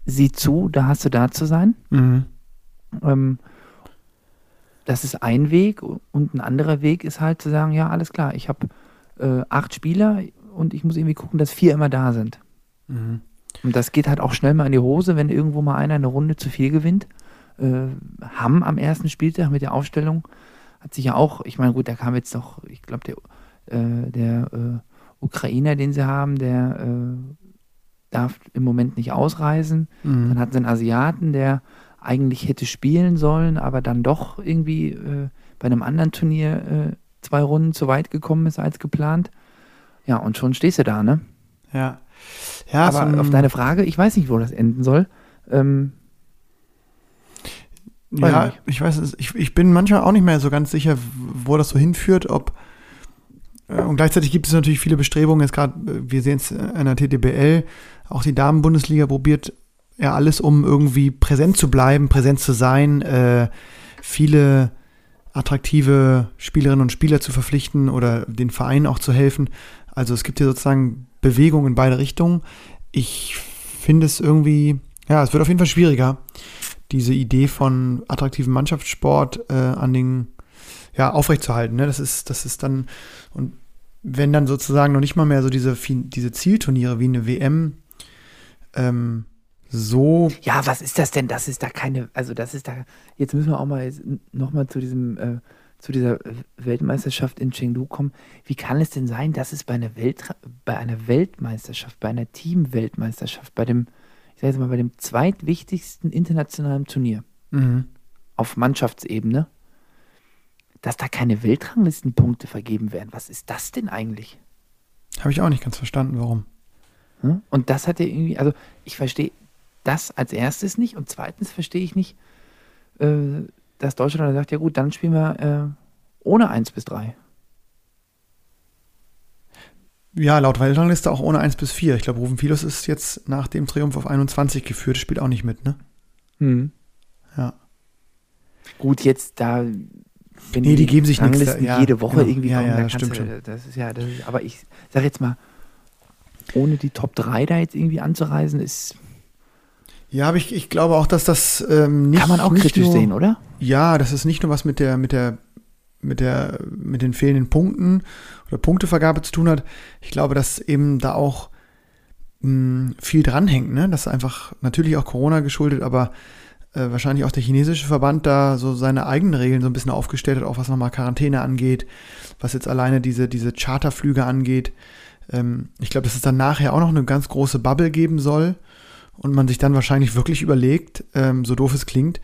B: Sieh zu, da hast du da zu sein.
A: Mhm.
B: Ähm, das ist ein Weg und ein anderer Weg ist halt zu sagen, ja, alles klar, ich habe äh, acht Spieler und ich muss irgendwie gucken, dass vier immer da sind.
A: Mhm.
B: Und das geht halt auch schnell mal in die Hose, wenn irgendwo mal einer eine Runde zu viel gewinnt. Äh, Hamm am ersten Spieltag mit der Aufstellung hat sich ja auch, ich meine, gut, da kam jetzt doch, ich glaube, der, äh, der äh, Ukrainer, den sie haben, der äh, darf im Moment nicht ausreisen.
A: Mhm.
B: Dann hatten sie einen Asiaten, der eigentlich hätte spielen sollen, aber dann doch irgendwie äh, bei einem anderen Turnier äh, zwei Runden zu weit gekommen ist als geplant. Ja, und schon stehst du da, ne?
A: Ja. Ja,
B: aber
A: so
B: auf deine Frage, ich weiß nicht, wo das enden soll. Ähm,
A: ja,
B: nicht.
A: ich weiß es, ich, ich bin manchmal auch nicht mehr so ganz sicher, wo das so hinführt, ob äh, und gleichzeitig gibt es natürlich viele Bestrebungen, jetzt gerade, äh, wir sehen es in der TTBL, auch die Damenbundesliga probiert ja alles, um irgendwie präsent zu bleiben, präsent zu sein, äh, viele attraktive Spielerinnen und Spieler zu verpflichten oder den Vereinen auch zu helfen. Also es gibt hier sozusagen Bewegung in beide Richtungen. Ich finde es irgendwie, ja, es wird auf jeden Fall schwieriger, diese Idee von attraktivem Mannschaftssport äh, an den, ja, aufrechtzuerhalten. Ne? Das ist, das ist dann, und wenn dann sozusagen noch nicht mal mehr so diese, diese Zielturniere wie eine WM ähm, so
B: ja, was ist das denn? Das ist da keine, also das ist da, jetzt müssen wir auch mal nochmal zu diesem, äh, zu dieser äh, Weltmeisterschaft in Chengdu kommen. Wie kann es denn sein, dass es bei einer Welt, bei einer Weltmeisterschaft, bei einer Teamweltmeisterschaft, bei dem, ich sage jetzt mal, bei dem zweitwichtigsten internationalen Turnier
A: mhm.
B: auf Mannschaftsebene, dass da keine Weltranglistenpunkte vergeben werden? Was ist das denn eigentlich?
A: habe ich auch nicht ganz verstanden, warum.
B: Ne? Und das hat ja irgendwie, also ich verstehe das als erstes nicht und zweitens verstehe ich nicht, äh, dass Deutschland dann sagt, ja gut, dann spielen wir äh, ohne 1 bis 3.
A: Ja, laut Weltrangliste auch ohne 1 bis 4. Ich glaube, Rufen Filos ist jetzt nach dem Triumph auf 21 geführt, spielt auch nicht mit, ne?
B: Hm.
A: Ja.
B: Gut, jetzt da. Wenn
A: Nee, die geben sich nichts,
B: Ranglisten
A: ja,
B: jede Woche
A: genau.
B: irgendwie
A: Ja,
B: kommen,
A: ja, das stimmt
B: du, Das ist ja, das ist, aber ich sag jetzt mal, ohne die Top 3 da jetzt irgendwie anzureisen, ist,
A: Ja, aber ich, ich glaube auch, dass das ähm, nicht.
B: kann man auch kritisch
A: nur,
B: sehen, oder?
A: Ja, das ist nicht nur was mit der, mit der, mit der, mit den fehlenden Punkten oder Punktevergabe zu tun hat. Ich glaube, dass eben da auch mh, viel dranhängt, ne? Das ist einfach natürlich auch Corona geschuldet, aber äh, wahrscheinlich auch der chinesische Verband da so seine eigenen Regeln so ein bisschen aufgestellt hat, auch was nochmal Quarantäne angeht, was jetzt alleine diese, diese Charterflüge angeht. Ähm, ich glaube, dass es dann nachher auch noch eine ganz große Bubble geben soll und man sich dann wahrscheinlich wirklich überlegt, ähm, so doof es klingt,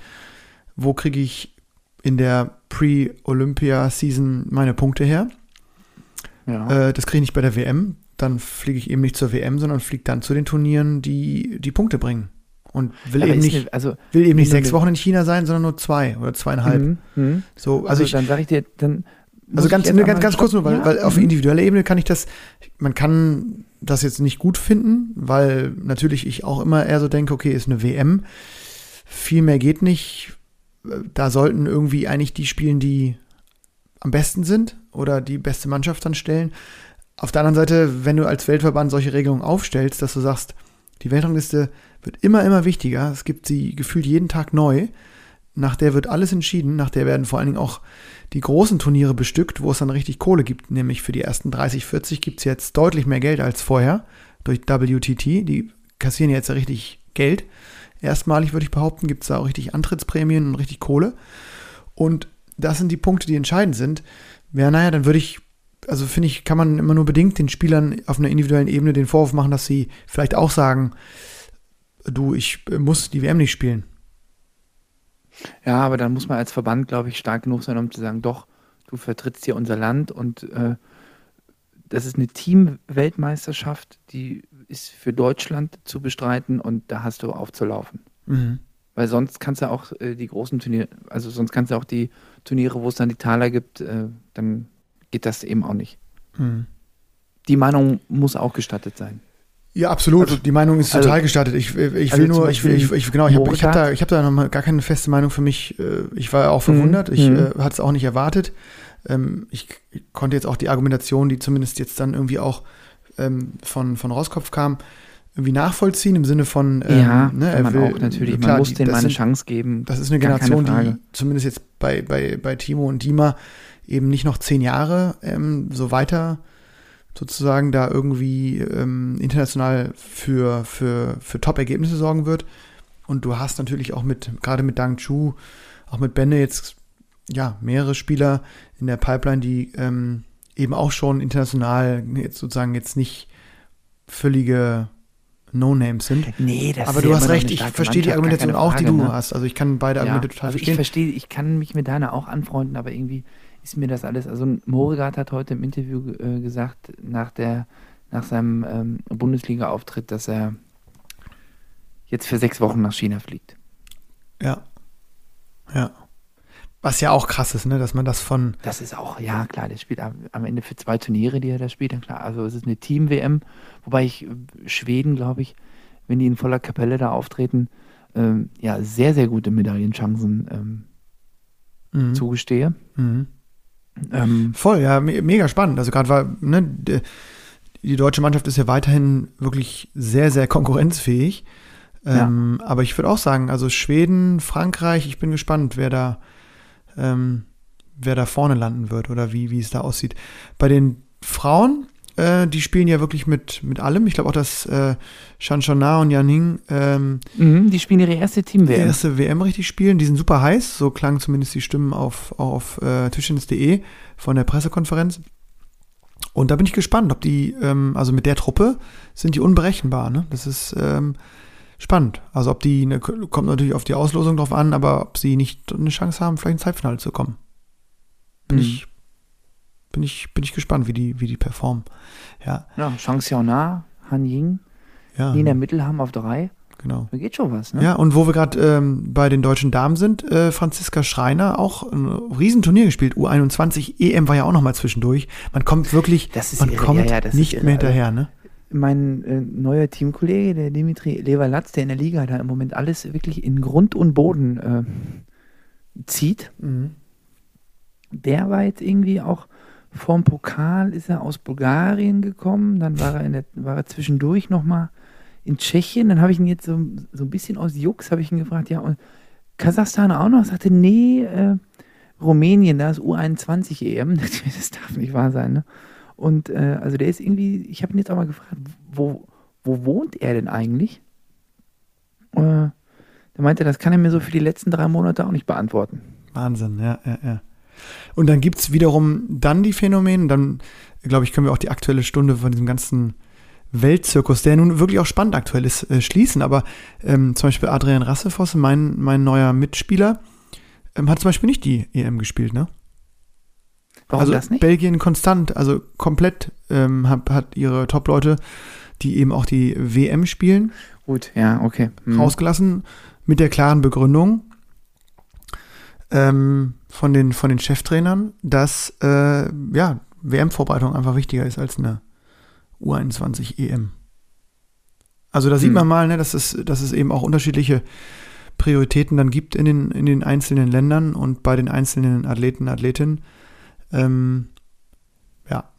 A: wo kriege ich in der Pre-Olympia-Season meine Punkte her?
B: Ja.
A: Äh, das kriege ich nicht bei der WM. Dann fliege ich eben nicht zur WM, sondern fliege dann zu den Turnieren, die die Punkte bringen. Und will
B: Aber
A: eben nicht,
B: eine- also,
A: will eben nicht sechs Wochen in China sein, sondern nur zwei oder zweieinhalb.
B: Mhm, mhm.
A: So,
B: also,
A: also, ich,
B: dann sage ich dir, dann.
A: Also ganz, ganz, ganz kurz nur, weil,
B: stoppen.
A: weil
B: Ja,
A: auf
B: mhm.
A: individueller Ebene kann ich das, man kann das jetzt nicht gut finden, weil natürlich ich auch immer eher so denke, okay, ist eine WM, viel mehr geht nicht. Da sollten irgendwie eigentlich die spielen, die am besten sind oder die beste Mannschaft dann stellen. Auf der anderen Seite, wenn du als Weltverband solche Regelungen aufstellst, dass du sagst, die Weltrangliste wird immer, immer wichtiger, es gibt sie gefühlt jeden Tag neu, nach der wird alles entschieden, nach der werden vor allen Dingen auch die großen Turniere bestückt, wo es dann richtig Kohle gibt, nämlich für die ersten 30, 40 gibt es jetzt deutlich mehr Geld als vorher durch WTT, die kassieren jetzt richtig Geld. Erstmalig würde ich behaupten, gibt es da auch richtig Antrittsprämien und richtig Kohle. Und das sind die Punkte, die entscheidend sind. Ja, naja, dann würde ich, also finde ich, kann man immer nur bedingt den Spielern auf einer individuellen Ebene den Vorwurf machen, dass sie vielleicht auch sagen, du, ich äh, muss die WM nicht spielen.
B: Ja, aber dann muss man als Verband, glaube ich, stark genug sein, um zu sagen, doch, du vertrittst hier unser Land und äh, das ist eine Team-Weltmeisterschaft, die ist für Deutschland zu bestreiten und da hast du aufzulaufen.
A: Mhm.
B: Weil sonst kannst du auch äh, die großen Turniere, also sonst kannst du auch die Turniere, wo es dann die Taler gibt, äh, dann geht das eben auch nicht.
A: Mhm.
B: Die Meinung muss auch gestattet sein.
A: Ja, absolut.
B: Also-
A: die Meinung ist
B: also-
A: total gestattet. Ich, ich
B: also
A: will
B: zum
A: nur, ich will, ich, ich, genau, ich habe ich hab da, ich hab da noch mal gar keine feste Meinung für mich. Äh, Ich war auch verwundert. Ich
B: Mhm.
A: äh, hatte es auch nicht erwartet. Ähm, Ich konnte jetzt auch die Argumentation, die zumindest jetzt dann irgendwie auch ähm, von, von Roskopf kam, irgendwie nachvollziehen im Sinne von, ähm,
B: ja,
A: ne,
B: man
A: will-
B: auch natürlich.
A: klar,
B: man muss denen mal eine
A: sind-
B: Chance geben.
A: Das ist eine Generation, die zumindest jetzt bei, bei, bei Timo und Dima eben nicht noch zehn Jahre ähm, so weiter sozusagen da irgendwie ähm, international für, für, für Top-Ergebnisse sorgen wird. Und du hast natürlich auch mit, gerade mit Dang Chu, auch mit Benne jetzt ja mehrere Spieler in der Pipeline, die ähm, eben auch schon international jetzt sozusagen jetzt nicht völlige No-Names sind.
B: Nee, das
A: Aber du hast recht, ich verstehe die Argumentation
B: keine
A: auch, die
B: Frage,
A: du
B: ne?
A: hast. Also ich kann beide
B: Ja,
A: Argumente total
B: also ich
A: verstehen.
B: verstehe, ich kann mich mit deiner auch anfreunden, aber irgendwie ist mir das alles. Also Moregard hat heute im Interview äh, gesagt, nach der, nach seinem ähm, Bundesliga-Auftritt, dass er jetzt für sechs Wochen nach China fliegt.
A: Ja. Ja. Was ja auch krass ist, ne, dass man das von,
B: Das ist auch, ja klar, der spielt am, am Ende für zwei Turniere, die er da spielt, dann klar. Also es ist eine Team-WM, wobei ich äh, Schweden, glaube ich, wenn die in voller Kapelle da auftreten, ähm, ja, sehr, sehr gute Medaillenchancen ähm,
A: Mhm.
B: zugestehe.
A: Mhm.
B: Ähm,
A: Voll, ja, me mega spannend. Also gerade war, ne, die deutsche Mannschaft ist ja weiterhin wirklich sehr, sehr konkurrenzfähig.
B: Ja.
A: Ähm, aber ich würde auch sagen, also Schweden, Frankreich, ich bin gespannt, wer da, ähm, wer da vorne landen wird oder wie, wie es da aussieht. Bei den Frauen, äh, die spielen ja wirklich mit, mit allem. Ich glaube auch, dass äh, Shanshona und Yaning ähm,
B: mhm, die spielen ihre erste
A: die
B: Team-WM.
A: erste WM richtig spielen. Die sind super heiß, so klangen zumindest die Stimmen auf, auf äh, Tischtennis.de von der Pressekonferenz. Und da bin ich gespannt, ob die, ähm, also mit der Truppe sind die unberechenbar. Ne? Das ist ähm, spannend. Also ob die, ne, kommt natürlich auf die Auslosung drauf an, aber ob sie nicht eine Chance haben, vielleicht ins Halbfinale zu kommen. Bin
B: Mhm.
A: ich, bin ich, bin ich gespannt, wie die, wie die performen. Ja.
B: Ja, Shang Xiaona, Han Ying,
A: Ja,
B: Nina Mittelham auf drei.
A: genau.
B: Da geht schon was, ne?
A: Ja, und wo wir gerade ähm, bei den deutschen Damen sind, äh, Franziska Schreiner auch ein Riesenturnier gespielt. U21 EM war ja auch noch mal zwischendurch. Man kommt wirklich, man
B: irre.
A: kommt
B: Ja,
A: nicht
B: irre.
A: mehr hinterher, ne?
B: Mein äh, neuer Teamkollege, der Dimitri Leverlatz, der in der Liga da im Moment alles wirklich in Grund und Boden äh, zieht, der war jetzt irgendwie auch vorm Pokal, ist er aus Bulgarien gekommen, dann war er, in der, war er zwischendurch nochmal in Tschechien, dann habe ich ihn jetzt so, so ein bisschen aus Jux, habe ich ihn gefragt, ja, und Kasachstan auch noch? Sagte, nee, äh, Rumänien, da ist U21 EM. (laughs) Das darf nicht wahr sein, ne? Und äh, also der ist irgendwie, ich habe ihn jetzt auch mal gefragt, wo, wo wohnt er denn eigentlich? Äh, der meinte, das kann er mir so für die letzten drei Monate auch nicht beantworten.
A: Wahnsinn, ja, ja, ja. Und dann gibt es wiederum dann die Phänomene, dann, glaube ich, können wir auch die aktuelle Stunde von diesem ganzen Weltzirkus, der nun wirklich auch spannend aktuell ist, äh, schließen. Aber ähm, zum Beispiel Adrian Rassefoss, mein, mein neuer Mitspieler, ähm, hat zum Beispiel nicht die EM gespielt, ne?
B: Warum
A: also
B: das nicht?
A: Belgien konstant, also komplett ähm, hat, hat ihre Top-Leute, die eben auch die WM spielen,
B: Gut, ja, okay. Hm.
A: rausgelassen mit der klaren Begründung ähm, von, den, von den Cheftrainern, dass äh, ja, WM-Vorbereitung einfach wichtiger ist als eine U21 EM. Also da sieht
B: Hm.
A: man mal, ne, dass, es, dass es eben auch unterschiedliche Prioritäten dann gibt in den, in den einzelnen Ländern und bei den einzelnen Athleten, Athletinnen. Ähm, ja.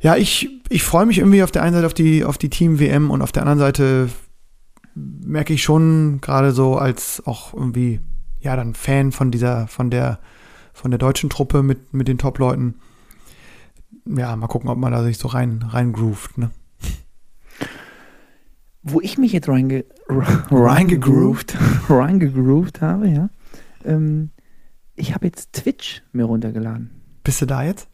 A: Ja, ich, ich freue mich irgendwie auf der einen Seite auf die, auf die Team-WM und auf der anderen Seite merke ich schon gerade so als auch irgendwie, ja, dann Fan von dieser, von der, von der deutschen Truppe mit, mit den Top-Leuten. Ja, mal gucken, ob man da sich so rein, rein groovt, ne?
B: Wo ich mich jetzt reinge Reingegroovt? (laughs) reingegroovt habe, ja. Ähm, ich habe jetzt Twitch mir runtergeladen.
A: Bist du da jetzt?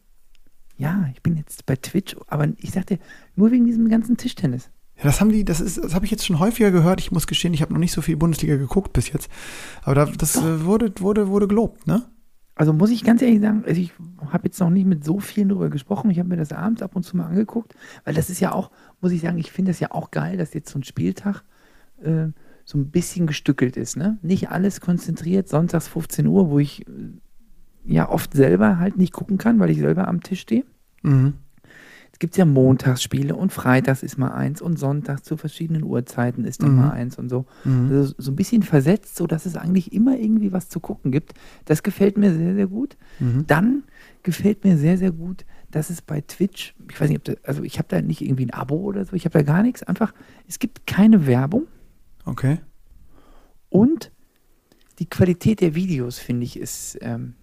B: Ja, ich bin jetzt bei Twitch, aber ich sagte, nur wegen diesem ganzen Tischtennis.
A: Ja, das haben die, das ist, das habe ich jetzt schon häufiger gehört. Ich muss gestehen, ich habe noch nicht so viel Bundesliga geguckt bis jetzt. Aber da, das äh, wurde, wurde, wurde gelobt, ne?
B: Also muss ich ganz ehrlich sagen, also ich habe jetzt noch nicht mit so vielen drüber gesprochen. Ich habe mir das abends ab und zu mal angeguckt, weil das ist ja auch, muss ich sagen, ich finde das ja auch geil, dass jetzt so ein Spieltag äh, so ein bisschen gestückelt ist. Ne? Nicht alles konzentriert, sonntags 15 Uhr, wo ich äh, ja oft selber halt nicht gucken kann, weil ich selber am Tisch stehe.
A: Mhm.
B: Es gibt ja Montagsspiele und freitags ist mal eins und sonntags zu verschiedenen Uhrzeiten ist dann
A: Mhm.
B: mal eins und so.
A: Mhm.
B: Also so ein bisschen versetzt, so dass es eigentlich immer irgendwie was zu gucken gibt. Das gefällt mir sehr, sehr gut.
A: Mhm.
B: Dann gefällt mir sehr, sehr gut, dass es bei Twitch, ich weiß nicht, ob das, also ich habe da nicht irgendwie ein Abo oder so, ich habe da gar nichts. Einfach, es gibt keine Werbung
A: Okay.
B: und die Qualität der Videos, finde ich, ist ähm,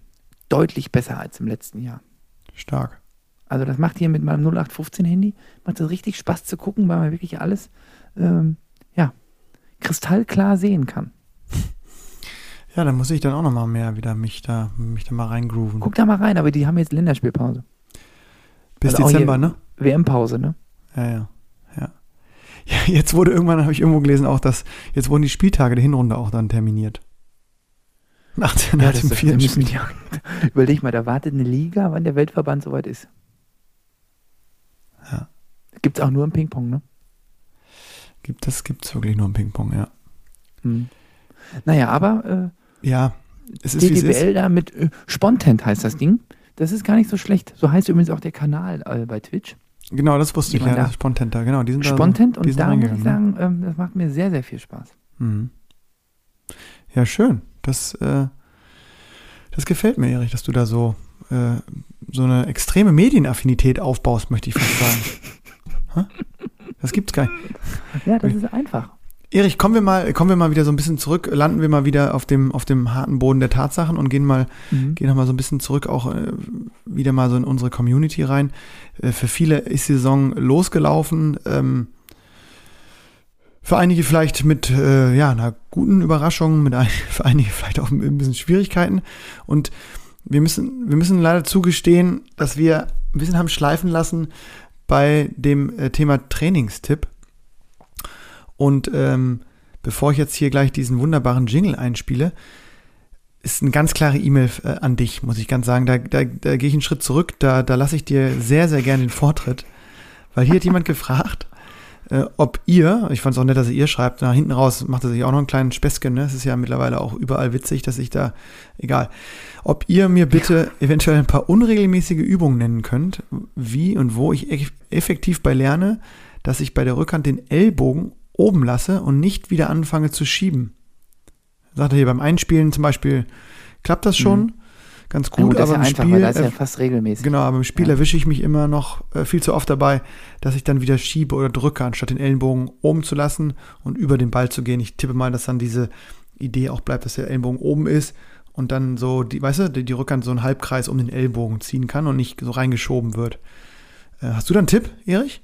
B: deutlich besser als im letzten Jahr.
A: Stark.
B: Also das macht hier mit meinem 0815-Handy, macht das richtig Spaß zu gucken, weil man wirklich alles, ähm, ja, kristallklar sehen kann. (laughs)
A: Ja, dann muss ich dann auch noch mal mehr wieder mich da, mich da mal reingrooven.
B: Guck da mal rein, aber die haben jetzt Länderspielpause.
A: Bis
B: also
A: Dezember, ne?
B: WM-Pause, ne?
A: Ja, ja, ja. Ja, jetzt wurde irgendwann, habe ich irgendwo gelesen, auch dass, jetzt wurden die Spieltage der Hinrunde auch dann terminiert. Nach, der- nach dem vierten
B: müssen
A: Spiel.
B: die, (laughs) überleg mal, da wartet eine Liga, wann der Weltverband soweit ist.
A: Ja.
B: Gibt es auch nur im Ping-Pong, ne?
A: Gibt das gibt's wirklich nur im Ping-Pong, ja.
B: Hm. Naja, aber
A: Ja, es
B: äh,
A: ist wie es ist.
B: DDBL da mit äh, Spontent heißt das Ding. Das ist gar nicht so schlecht. So heißt übrigens auch der Kanal äh, bei Twitch.
A: Genau, das wusste ich, ja,
B: da-
A: das ist Spontenter, genau. Die sind da
B: Spontent
A: die
B: und da muss ich
A: ne?
B: sagen, ähm, das macht mir sehr, sehr viel Spaß.
A: Mhm. Ja, schön. Das, äh, das gefällt mir, Erich, dass du da so, äh, so eine extreme Medienaffinität aufbaust, möchte ich fast sagen. (laughs) Das gibt's gar nicht.
B: Ja, das ist einfach.
A: Erich, kommen wir mal, kommen wir mal wieder so ein bisschen zurück, landen wir mal wieder auf dem, auf dem harten Boden der Tatsachen und gehen mal,
B: Mhm.
A: gehen noch mal so ein bisschen zurück, auch äh, wieder mal so in unsere Community rein. Äh, für viele ist die Saison losgelaufen. Ähm, für einige vielleicht mit äh, ja, einer guten Überraschung, mit ein, (laughs) für einige vielleicht auch mit ein bisschen Schwierigkeiten. Und wir müssen, wir müssen leider zugestehen, dass wir ein bisschen haben schleifen lassen bei dem äh, Thema Trainingstipp. Und ähm, bevor ich jetzt hier gleich diesen wunderbaren Jingle einspiele, ist eine ganz klare E-Mail äh, an dich, muss ich ganz sagen. Da, da, da gehe ich einen Schritt zurück, da, da lasse ich dir sehr, sehr gerne den Vortritt. Weil hier hat jemand (laughs) gefragt, äh, ob ihr, ich fand es auch nett, dass ihr schreibt, nach hinten raus macht er sich auch noch einen kleinen Späßchen, ne? Es ist ja mittlerweile auch überall witzig, dass ich da, egal. Ob ihr mir bitte eventuell ein paar unregelmäßige Übungen nennen könnt, wie und wo ich eff- effektiv bei lerne, dass ich bei der Rückhand den Ellbogen oben lasse und nicht wieder anfange zu schieben. Sagt er hier beim Einspielen zum Beispiel, klappt das schon ganz
B: Mhm. Ja,
A: gut,
B: das ist
A: aber
B: ja
A: im
B: einfach,
A: Spiel
B: weil da ist
A: äh,
B: ja fast regelmäßig.
A: Genau, aber im Spiel
B: Ja.
A: erwische ich mich immer noch äh, viel zu oft dabei, dass ich dann wieder schiebe oder drücke, anstatt den Ellenbogen oben zu lassen und über den Ball zu gehen. Ich tippe mal, dass dann diese Idee auch bleibt, dass der Ellenbogen oben ist und dann so, die, weißt du, die, die Rückhand so einen Halbkreis um den Ellbogen ziehen kann und nicht so reingeschoben wird. Äh, hast du da einen Tipp, Erich?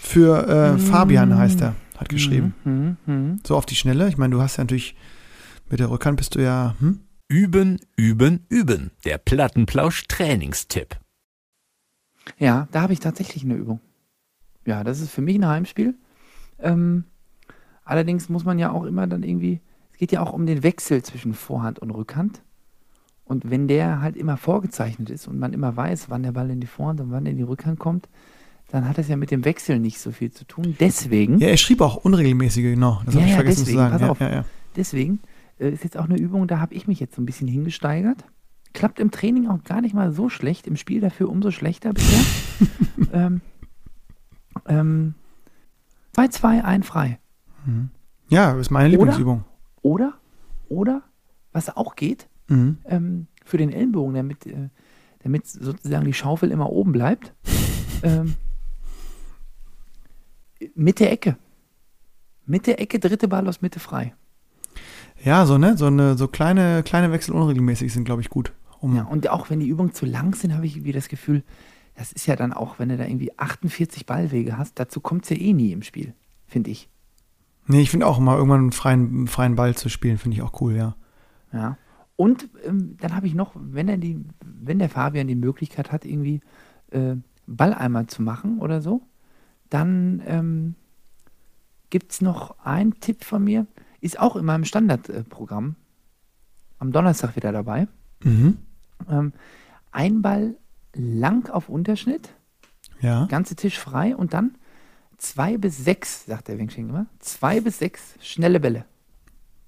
A: Für äh,
B: Mm.
A: Fabian heißt er, hat geschrieben.
B: Mhm, mhm.
A: So auf die Schnelle. Ich meine, du hast ja natürlich mit der Rückhand bist du ja, hm?
C: Üben, üben, üben. Der Plattenplausch-Trainingstipp.
B: Ja, da habe ich tatsächlich eine Übung. Ja, das ist für mich ein Heimspiel. Ähm, allerdings muss man ja auch immer dann irgendwie, es geht ja auch um den Wechsel zwischen Vorhand und Rückhand. Und wenn der halt immer vorgezeichnet ist und man immer weiß, wann der Ball in die Vorhand und wann in die Rückhand kommt, dann hat das ja mit dem Wechsel nicht so viel zu tun. Deswegen,
A: Ja, er schrieb auch unregelmäßige, genau. Das
B: Ja,
A: habe ich
B: ja,
A: vergessen
B: deswegen,
A: zu sagen.
B: pass
A: ja,
B: auf.
A: Ja, ja.
B: deswegen ist jetzt auch eine Übung, da habe ich mich jetzt so ein bisschen hingesteigert. Klappt im Training auch gar nicht mal so schlecht, im Spiel dafür umso schlechter bisher. (laughs) ähm, ähm, 2-2, ein frei.
A: ja, ist meine
B: Oder?
A: Lieblingsübung.
B: Oder, oder, was auch geht,
A: Mhm.
B: ähm, für den Ellenbogen, damit, äh, damit sozusagen die Schaufel immer oben bleibt, ähm, mit der Ecke. Mit der Ecke, dritte Ball aus Mitte frei.
A: Ja, so, ne? So, eine, so kleine, kleine Wechsel unregelmäßig sind, glaube ich, gut. Um,
B: Ja, und auch wenn die Übungen zu lang sind, habe ich irgendwie das Gefühl, das ist ja dann auch, wenn du da irgendwie 48 Ballwege hast, dazu kommt es ja eh nie im Spiel, finde ich.
A: Nee, ich finde auch mal irgendwann einen freien, einen freien Ball zu spielen, finde ich auch cool, ja.
B: Ja. Und ähm, dann habe ich noch, wenn er die, wenn der Fabian die Möglichkeit hat, irgendwie äh, Balleimer zu machen oder so, dann ähm, gibt es noch einen Tipp von mir, ist auch in meinem Standardprogramm am Donnerstag wieder dabei.
A: Mhm.
B: Ähm, ein Ball lang auf Unterschnitt,
A: Ja.
B: ganze Tisch frei und dann zwei bis sechs, sagt der Wengsching immer, zwei bis sechs schnelle Bälle.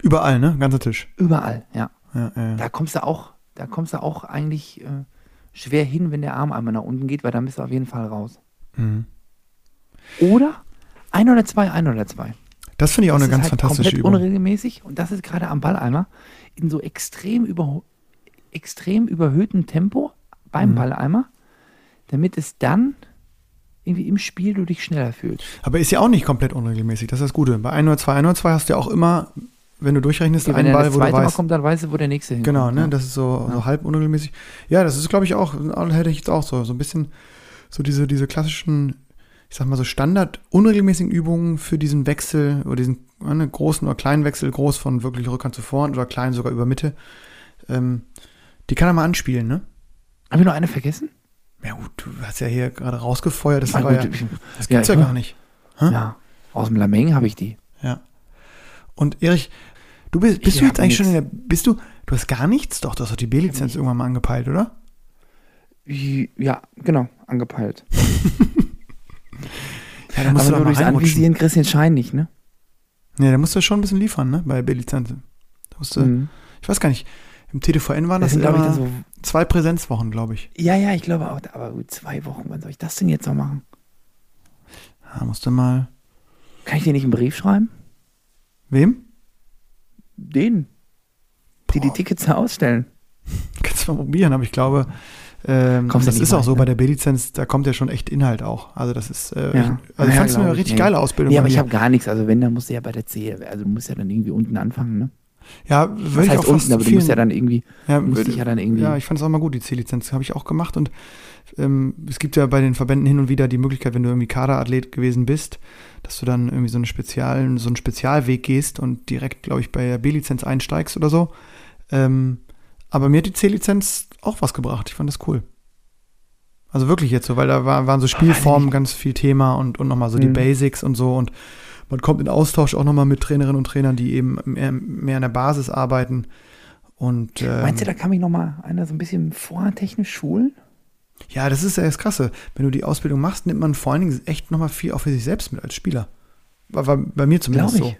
A: Überall, ne? Ganzer Tisch.
B: Überall, ja.
A: Ja, ja, ja.
B: Da kommst du auch, da kommst du auch eigentlich äh, schwer hin, wenn der Arm einmal nach unten geht, weil dann bist du auf jeden Fall raus.
A: Mhm.
B: Oder ein oder zwei, ein oder zwei.
A: Das finde ich auch
B: Das
A: eine ganz
B: halt
A: fantastische
B: komplett
A: Übung.
B: unregelmäßig und das ist gerade am Balleimer in so extrem, über, extrem überhöhtem Tempo beim
A: Mhm.
B: Balleimer, damit es dann irgendwie im Spiel du dich schneller fühlst.
A: Aber ist ja auch nicht komplett unregelmäßig, das ist das Gute. Bei 1 oder 2, 1 oder 2 hast du ja auch immer, wenn du durchrechnest,
B: wenn
A: einen Ball, wo du
B: zweite Mal
A: weißt.
B: kommt, dann weißt du, wo der nächste hinkommt.
A: Genau, ne?
B: ja.
A: Das ist so,
B: Ja.
A: so halb unregelmäßig. Ja, das ist, glaube ich, auch, hätte ich jetzt auch so, so ein bisschen, so diese, diese klassischen, ich sag mal so Standard unregelmäßigen Übungen für diesen Wechsel oder diesen ne, großen oder kleinen Wechsel, groß von wirklich Rückhand zu Vorhand oder klein sogar über Mitte. Ähm, die kann er mal anspielen, ne?
B: Haben wir noch eine vergessen?
A: Ja gut, du hast ja hier gerade rausgefeuert, das,
B: Ah,
A: war ja,
B: gut, ich-
A: das
B: ja,
A: gibt's ja,
B: ich-
A: gar nicht. Hä?
B: ja, aus dem Lameng habe ich die.
A: Ja. Und Erich, du bist, bist
B: Ich
A: du jetzt eigentlich schon in der, bist du, du hast gar nichts? Doch, du hast doch die B-Lizenz irgendwann mal angepeilt, oder?
B: Ja, genau, angepeilt. (laughs)
A: Ja, da musst
B: Aber
A: du
B: nur
A: doch
B: durchs. Anvisieren kriegst du den Schein nicht, ne?
A: Nee, da musst du schon ein bisschen liefern, ne? Bei B-Lizenz. Da musst du,
B: Mhm.
A: ich weiß gar nicht, im TDVN waren
B: Das
A: das,
B: glaube ich, das so.
A: zwei Präsenzwochen, glaube ich.
B: Ja, ja, ich glaube auch. Aber gut, zwei Wochen, wann soll ich das denn jetzt noch machen?
A: Da musst du mal,
B: Kann ich dir nicht einen Brief schreiben?
A: wem?
B: Den. Die die
A: Boah.
B: Tickets ausstellen. (laughs)
A: Kannst du mal probieren, aber ich glaube, ähm,
B: Kommst du
A: das ist auch
B: weit,
A: so
B: ne?
A: bei der B-Lizenz, da kommt ja schon echt Inhalt auch. Also das ist, äh,
B: Ja.
A: ich, also
B: Ja,
A: ich fand es
B: glaub
A: eine
B: ich,
A: richtig
B: nee.
A: geile Ausbildung.
B: Nee, aber ich habe gar nichts. Also wenn, dann musst du ja bei der C, also du musst ja dann irgendwie unten anfangen, ne?
A: ja, würde ich
B: heißt
A: auch
B: unten, aber du musst ja dann irgendwie,
A: Ja,
B: du
A: würde-
B: dich ja dann irgendwie.
A: Ja, ich fand es auch mal gut, die C-Lizenz habe ich auch gemacht und ähm, es gibt ja bei den Verbänden hin und wieder die Möglichkeit, wenn du irgendwie Kaderathlet gewesen bist, dass du dann irgendwie so, eine speziellen, so einen Spezialweg gehst und direkt, glaube ich, bei der B-Lizenz einsteigst oder so. Ähm, aber mir hat die C-Lizenz auch was gebracht. Ich fand das cool. Also wirklich jetzt so, weil da war, waren so Spielformen ganz viel Thema und, und nochmal so die
B: Mhm.
A: Basics und so und man kommt in Austausch auch nochmal mit Trainerinnen und Trainern, die eben mehr, mehr an der Basis arbeiten. Und, ähm,
B: Meinst du, da kann mich noch mal einer so ein bisschen vortechnisch schulen?
A: Ja, das ist ja das Krasse. Wenn du die Ausbildung machst, nimmt man vor allen Dingen echt nochmal viel auch für sich selbst mit als Spieler. War, war bei mir zumindest
B: ich.
A: so.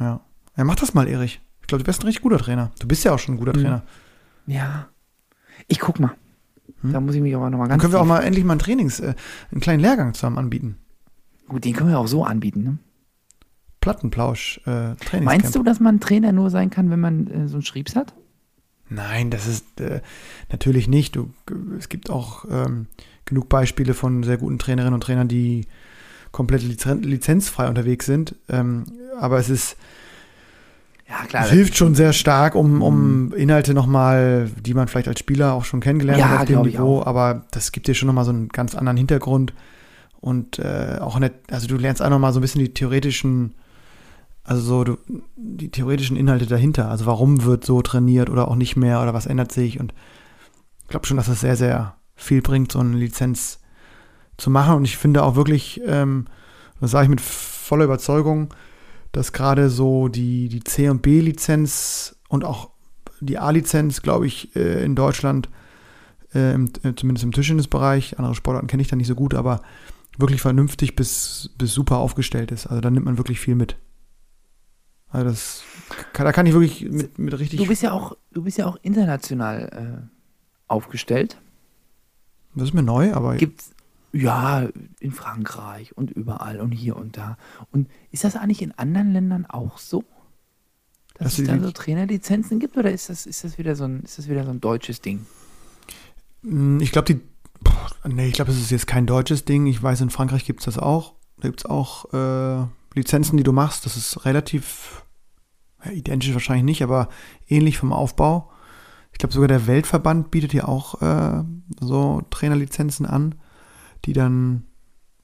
A: Ja. ja. Mach das mal, Erich. Ich glaube, du bist ein richtig guter Trainer. Du bist ja auch schon ein guter
B: Mhm.
A: Trainer.
B: Ja. Ich guck mal.
A: Hm?
B: Da muss ich mich aber nochmal
A: Dann
B: ganz.
A: können wir auch mal endlich mal ein Trainings, äh, einen kleinen Lehrgang zusammen anbieten.
B: Gut, den können wir auch so anbieten. Ne?
A: Plattenplausch, äh, Trainingscamp.
B: Meinst du, dass man Trainer nur sein kann, wenn man äh, so einen Schriebs hat?
A: Nein, das ist äh, natürlich nicht. Du, es gibt auch ähm, genug Beispiele von sehr guten Trainerinnen und Trainern, die komplett lizen lizenzfrei unterwegs sind. Ähm, aber es ist,
B: Ja, klar.
A: es hilft schon sehr stark, um, um Inhalte nochmal, die man vielleicht als Spieler auch schon kennengelernt
B: Ja,
A: hat auf dem Niveau. Aber das gibt dir schon nochmal so einen ganz anderen Hintergrund. Und äh, auch nicht, also du lernst auch nochmal so ein bisschen die theoretischen, also so du, die theoretischen Inhalte dahinter. Also warum wird so trainiert oder auch nicht mehr oder was ändert sich. Und ich glaube schon, dass das sehr, sehr viel bringt, so eine Lizenz zu machen. Und ich finde auch wirklich, ähm, das sage ich mit voller Überzeugung, dass gerade so die, die C- und B-Lizenz und auch die A-Lizenz, glaube ich, äh, in Deutschland, äh, im, äh, zumindest im Tischtennisbereich, andere Sportarten kenne ich da nicht so gut, aber wirklich vernünftig bis, bis super aufgestellt ist. Also da nimmt man wirklich viel mit. Also das, kann, da kann ich wirklich mit, mit richtig.
B: Du bist ja auch, du bist ja auch international äh, aufgestellt.
A: das ist mir neu, aber
B: Gibt's ja in Frankreich und überall und hier und da. Und ist das eigentlich in anderen Ländern auch so? Dass
A: Dass
B: es da so Trainerlizenzen gibt oder ist das, ist das wieder so ein, ist das wieder so ein deutsches Ding?
A: Mm, Ich glaube, die. Boah, Nee, ich glaube, das ist jetzt kein deutsches Ding. Ich weiß, in Frankreich gibt es das auch. Da gibt es auch äh, Lizenzen, die du machst. Das ist relativ ja, identisch wahrscheinlich nicht, aber ähnlich vom Aufbau. Ich glaube, sogar der Weltverband bietet ja auch äh, so Trainerlizenzen an, die dann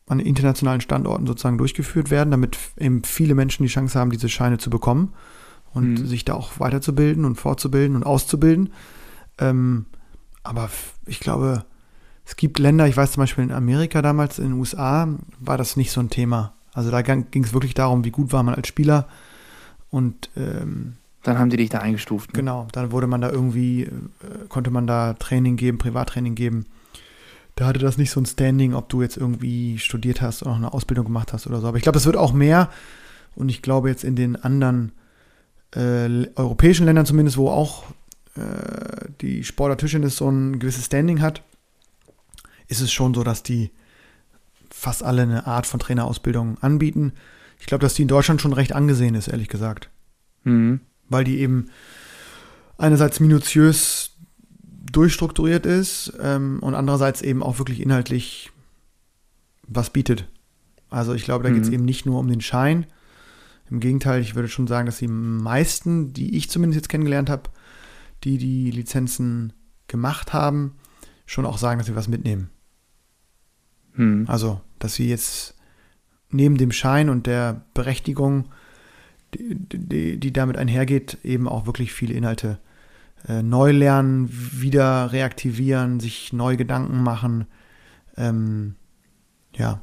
A: an internationalen Standorten sozusagen durchgeführt werden, damit eben viele Menschen die Chance haben, diese Scheine zu bekommen und
B: Mhm.
A: sich da auch weiterzubilden und fortzubilden und auszubilden. Ähm, aber ich glaube, es gibt Länder, ich weiß zum Beispiel in Amerika damals, in den USA, war das nicht so ein Thema. Also da ging es wirklich darum, wie gut war man als Spieler. Und ähm,
B: Dann haben die dich da eingestuft. Ne?
A: genau, dann wurde man da irgendwie, äh, konnte man da Training geben, Privattraining geben. Da hatte das nicht so ein Standing, ob du jetzt irgendwie studiert hast oder noch eine Ausbildung gemacht hast oder so. Aber ich glaube, das wird auch mehr. Und ich glaube jetzt in den anderen äh, europäischen Ländern zumindest, wo auch äh, die Sportler so ein gewisses Standing hat, ist es schon so, dass die fast alle eine Art von Trainerausbildung anbieten. Ich glaube, dass die in Deutschland schon recht angesehen ist, ehrlich gesagt
B: Mhm.
A: weil die eben einerseits minutiös durchstrukturiert ist ähm, und andererseits eben auch wirklich inhaltlich was bietet. Also ich glaube, da geht es
B: Mhm.
A: eben nicht nur um den Schein. Im Gegenteil, ich würde schon sagen, dass die meisten, die ich zumindest jetzt kennengelernt habe, die die Lizenzen gemacht haben, schon auch sagen, dass sie was mitnehmen.
B: Mhm.
A: Also, dass sie jetzt neben dem Schein und der Berechtigung, die, die, die damit einhergeht, eben auch wirklich viele Inhalte äh, neu lernen, wieder reaktivieren, sich neue Gedanken machen. Ähm, ja.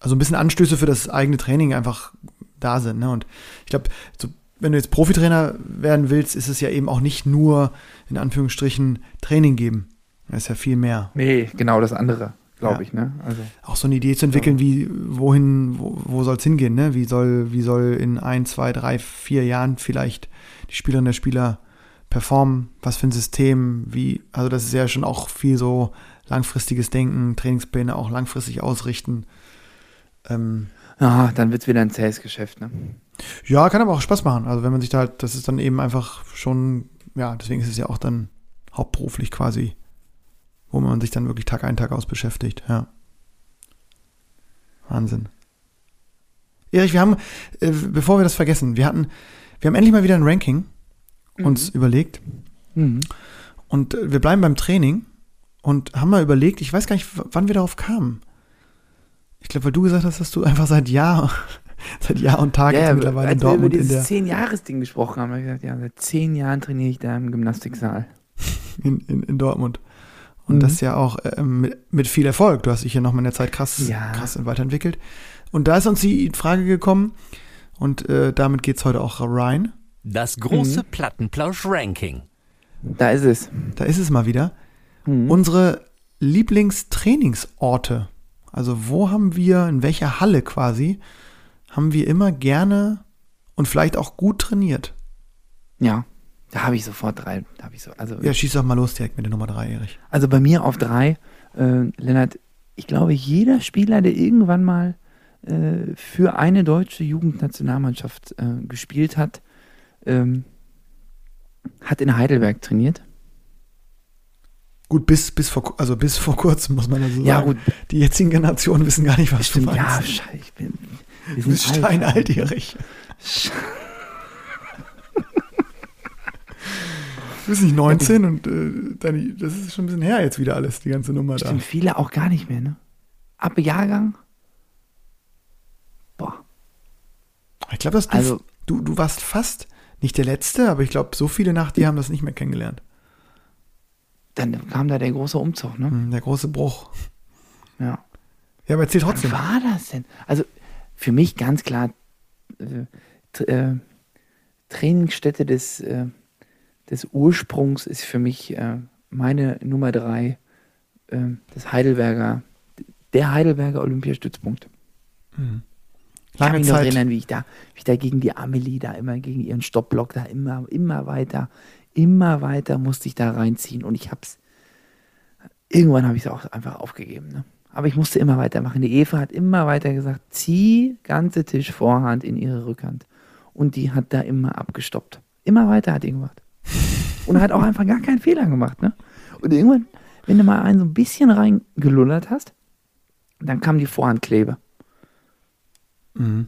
A: Also ein bisschen Anstöße für das eigene Training einfach da sind. Ne? Und ich glaube, so, wenn du jetzt Profitrainer werden willst, ist es ja eben auch nicht nur in Anführungsstrichen Training geben. Es ist ja viel mehr
B: Nee, genau das andere, glaube
A: Ja.
B: ich. Ne? Also,
A: auch so eine Idee zu entwickeln, wie, wohin, wo, wo soll es hingehen, ne? Wie soll, wie soll in ein, zwei, drei, vier Jahren vielleicht die Spielerin der Spieler performen? Was für ein System? Wie, also das ist ja schon auch viel so langfristiges Denken, Trainingspläne auch langfristig ausrichten. Ähm,
B: ah, dann wird es wieder ein zähes Geschäft. Ne?
A: ja, kann aber auch Spaß machen. Also wenn man sich da halt, das ist dann eben einfach schon, ja, deswegen ist es ja auch dann hauptberuflich quasi, wo man sich dann wirklich Tag ein, Tag aus beschäftigt, ja. Wahnsinn. Erich, wir haben, äh, bevor wir das vergessen, wir hatten, wir haben endlich mal wieder ein Ranking uns überlegt
B: Mhm.
A: und äh, wir bleiben beim Training und haben mal überlegt, ich weiß gar nicht, wann wir darauf kamen. Ich glaube, weil du gesagt hast, dass du (laughs) einfach seit Jahr, (laughs) seit Jahr und Tag
B: Ja, ja,
A: mittlerweile in
B: als wir über
A: Dortmund
B: dieses Zehn-Jahres-Ding gesprochen haben, habe ich gesagt, ja, seit zehn Jahren trainiere ich da im Gymnastiksaal. (laughs)
A: in, in, in Dortmund. Und
B: Mhm.
A: das ja auch äh, mit, mit viel Erfolg. Du hast dich ja noch mal in der Zeit krass,
B: Ja.
A: krass weiterentwickelt. Und da ist uns die Frage gekommen, und äh, damit geht es heute auch rein.
C: Das große Plattenplausch-Ranking.
B: Da ist es.
A: Da ist es mal wieder.
B: Mhm.
A: unsere Lieblingstrainingsorte. Also wo haben wir, in welcher Halle quasi, haben wir immer gerne und vielleicht auch gut trainiert?
B: Ja, da habe ich sofort drei. Da habe ich so, also,
A: Ja, schieß doch mal los direkt mit der Nummer drei, Erich.
B: also bei mir auf drei, äh, Lennart, ich glaube, jeder Spieler, der irgendwann mal äh, für eine deutsche Jugendnationalmannschaft äh, gespielt hat, ähm, hat in Heidelberg trainiert.
A: Gut, bis, bis, vor, also bis vor kurzem, muss man also
B: Ja,
A: sagen.
B: gut,
A: Die jetzigen Generationen wissen gar nicht, was
B: stimmt.
A: du
B: Ja,
A: meinst.
B: scheiße, ich bin. Wir
A: du bist steinalt, Erich. (laughs)
B: Sch-
A: Du bist nicht 19 und äh, deine, das ist schon ein bisschen her jetzt wieder alles, die ganze Nummer da.
B: Stimmt, viele auch gar nicht mehr, ne? Ab Jahrgang. Boah.
A: Ich glaube, dass du,
B: Also-
A: du, du warst fast nicht der Letzte, aber ich glaube, so viele nach dir haben das nicht mehr kennengelernt.
B: Dann kam da der große Umzug, ne?
A: Hm, Der große Bruch.
B: Ja.
A: Ja, aber erzähl trotzdem.
B: war das denn? Also für mich ganz klar äh, äh, Trainingsstätte des, äh, des Ursprungs ist für mich äh, meine Nummer drei, äh, das Heidelberger, der Heidelberger Olympiastützpunkt.
A: Hm.
B: Ich kann mich noch
A: Zeit.
B: erinnern, wie ich da, wie ich da gegen die Amelie da immer, gegen ihren Stoppblock da immer, immer weiter, immer weiter musste ich da reinziehen und ich hab's, irgendwann habe ich es auch einfach aufgegeben, ne? Aber ich musste immer weitermachen. Die Eva hat immer weiter gesagt, zieh ganze Tisch Vorhand in ihre Rückhand. Und die hat da immer abgestoppt. Immer weiter hat die gemacht. Und hat auch einfach gar keinen Fehler gemacht, ne? Und irgendwann, wenn du mal einen so ein bisschen reingelullert hast, dann kam die Vorhandklebe.
A: Mhm.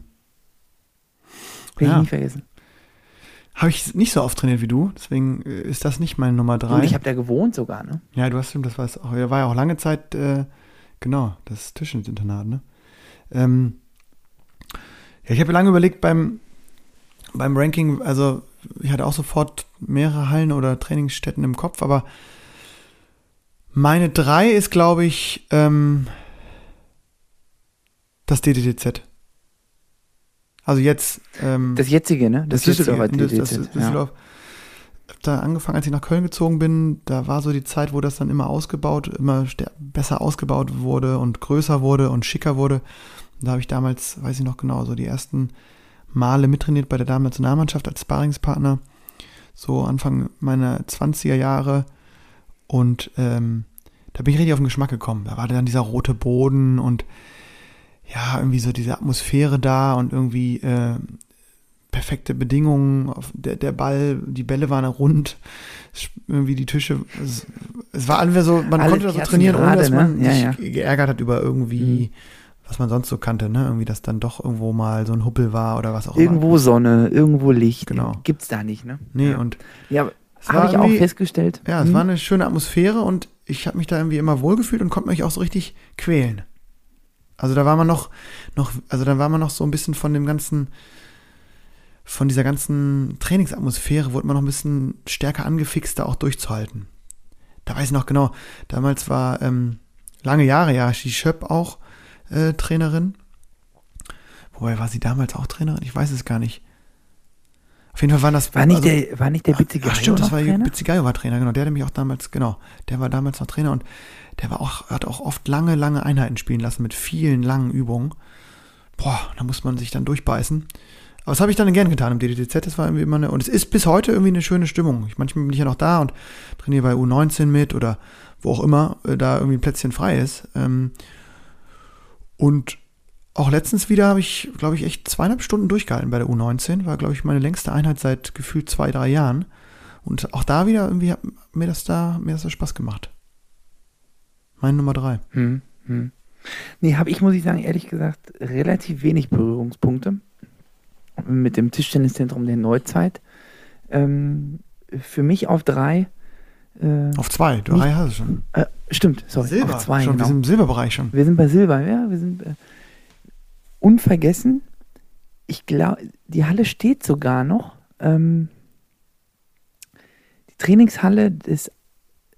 B: Will
A: Ja.
B: ich nie vergessen.
A: Habe ich nicht so oft trainiert wie du, deswegen äh, ist das nicht meine Nummer
B: Und
A: drei.
B: ich habe da gewohnt sogar, ne?
A: ja, du hast stimmt, das war es auch. War ja auch lange Zeit, äh, genau, das Tischtennisinternat, ne? Ähm, ja, ich habe lange überlegt beim, beim Ranking, also ich hatte auch sofort mehrere Hallen oder Trainingsstätten im Kopf, aber meine drei ist, glaube ich, ähm, das DDTZ. Also jetzt ähm,
B: Das jetzige, ne? Das, Düsseldorfer
A: jetzige, das, das Düsseldorf. Hab Da angefangen, als ich nach Köln gezogen bin, da war so die Zeit, wo das dann immer ausgebaut, immer besser ausgebaut wurde und größer wurde und schicker wurde. Und da habe ich damals, weiß ich noch genau, so die ersten Male mittrainiert bei der Damen-Nationalmannschaft als Sparingspartner. So Anfang meiner 20er Jahre. Und ähm, da bin ich richtig auf den Geschmack gekommen. Da war dann dieser rote Boden und ja, irgendwie so diese Atmosphäre da und irgendwie äh, perfekte Bedingungen. Auf der, der Ball, die Bälle waren rund, irgendwie die Tische. Es, es war alles so, man
B: Alle
A: konnte da so trainieren, ohne
B: gerade,
A: dass
B: ne?
A: man
B: Ja,
A: sich
B: ja.
A: geärgert hat über irgendwie,
B: Mhm.
A: was man sonst so kannte, ne? Irgendwie, dass dann doch irgendwo mal so ein Huppel war oder was auch
B: Irgendwo
A: immer.
B: Sonne, irgendwo Licht.
A: Genau.
B: Gibt's da nicht, ne?
A: Nee,
B: ja.
A: und
B: ja, habe ich auch festgestellt.
A: Ja, es
B: Hm?
A: war eine schöne Atmosphäre und ich habe mich da irgendwie immer wohlgefühlt und konnte mich auch so richtig quälen. Also da war man noch, noch, also da war man noch so ein bisschen von dem ganzen, von dieser ganzen Trainingsatmosphäre, wurde man noch ein bisschen stärker angefixt, da auch durchzuhalten. Da weiß ich noch genau, damals war ähm, lange Jahre ja die Schöpp auch äh, Trainerin. Wobei war sie damals auch Trainerin? Ich weiß es gar nicht. Auf jeden Fall waren das
B: War nicht
A: also-
B: der, war nicht der Bitte
A: Ach, stimmt, das war? Bizzigayo war Trainer, genau. Der hatte mich auch damals, genau. Der war damals noch Trainer und der war auch, hat auch oft lange, lange Einheiten spielen lassen mit vielen langen Übungen. Boah, da muss man sich dann durchbeißen. Aber das habe ich dann gern getan im DDTZ. Das war irgendwie immer eine, und es ist bis heute irgendwie eine schöne Stimmung. Ich, manchmal bin ich ja noch da und trainiere bei U19 mit oder wo auch immer äh, da irgendwie ein Plätzchen frei ist. Ähm, und auch letztens wieder habe ich, glaube ich, echt zweieinhalb Stunden durchgehalten bei der U19. War, glaube ich, meine längste Einheit seit gefühlt zwei, drei Jahren. Und auch da wieder irgendwie hat mir das da, mir das da Spaß gemacht. Meine Nummer drei.
B: Hm, hm. Nee, habe ich, muss ich sagen, ehrlich gesagt, relativ wenig Berührungspunkte mit dem Tischtenniszentrum der Neuzeit. Ähm, für mich auf drei. Äh,
A: Auf zwei, drei
B: Nicht-
A: hast du schon.
B: äh, stimmt, sorry,
A: Silber,
B: auf zwei.
A: schon,
B: genau.
A: wir sind im Silberbereich schon.
B: Wir sind bei Silber, ja, wir sind äh, unvergessen. Ich glaube, die Halle steht sogar noch. Ähm, die Trainingshalle des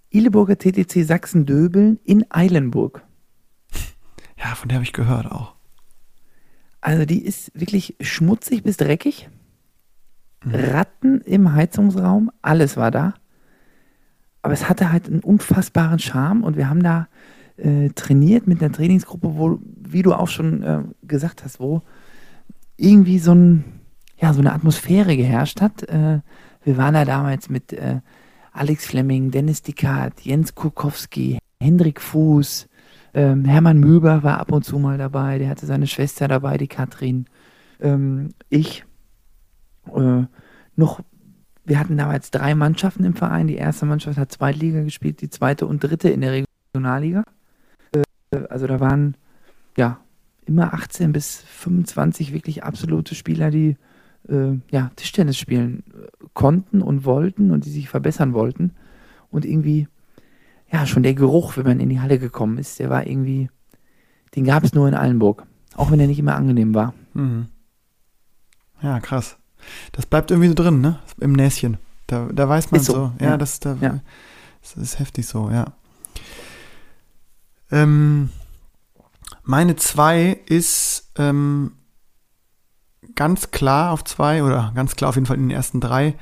B: Ileburger TTC Sachsen-Döbeln in Eilenburg.
A: Ja, von der habe ich gehört auch.
B: Also die ist wirklich schmutzig bis dreckig.
A: Mhm.
B: Ratten im Heizungsraum, alles war da. aber es hatte halt einen unfassbaren Charme und wir haben da äh, trainiert mit einer Trainingsgruppe, wo, wie du auch schon äh, gesagt hast, wo irgendwie so, ein, ja, so eine Atmosphäre geherrscht hat. Äh, wir waren da damals mit äh, Alex Fleming, Dennis Dikat, Jens Kurkowski, Hendrik Fuß, ähm, Hermann Müber war ab und zu mal dabei, der hatte seine Schwester dabei, die Katrin, ähm, ich, äh, noch, wir hatten damals drei Mannschaften im Verein. Die erste Mannschaft hat Zweitliga gespielt, die zweite und dritte in der Regionalliga. Also da waren ja immer 18 bis 25 wirklich absolute Spieler, die äh, ja, Tischtennis spielen äh, konnten und wollten und die sich verbessern wollten. Und irgendwie, ja, schon der Geruch, wenn man in die Halle gekommen ist, der war irgendwie, den gab es nur in Allenburg. Auch wenn er nicht immer angenehm war. Mhm.
A: Ja, krass. Das bleibt irgendwie so drin, ne? Im Näschen. Da, da weiß man so. so. Ja, ja, Das, da, ja. das ist heftig so, ja. Ähm, meine zwei ist ähm, ganz klar auf zwei oder ganz klar auf jeden Fall in den ersten drei.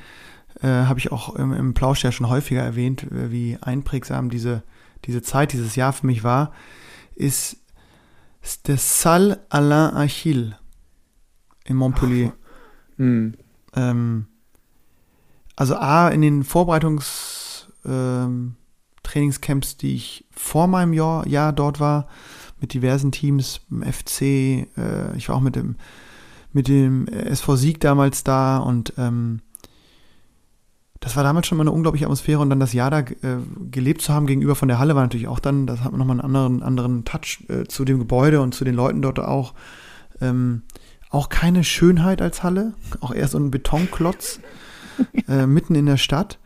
A: Äh, Habe ich auch im, im Plausch ja schon häufiger erwähnt, äh, wie einprägsam diese, diese Zeit, dieses Jahr für mich war, ist der Salle Alain Achille in Montpellier. Hm. Ähm, also A, in den Vorbereitungstrainingscamps, ähm, die ich vor meinem Jahr, Jahr dort war, mit diversen Teams, im FC, äh, ich war auch mit dem, mit dem SV Sieg damals da und ähm, das war damals schon mal eine unglaubliche Atmosphäre und dann das Jahr da äh, gelebt zu haben gegenüber von der Halle war natürlich auch dann, das hat man nochmal einen anderen, anderen Touch äh, zu dem Gebäude und zu den Leuten dort auch. Ähm, auch keine Schönheit als Halle, auch eher so ein Betonklotz (laughs) äh, mitten in der Stadt.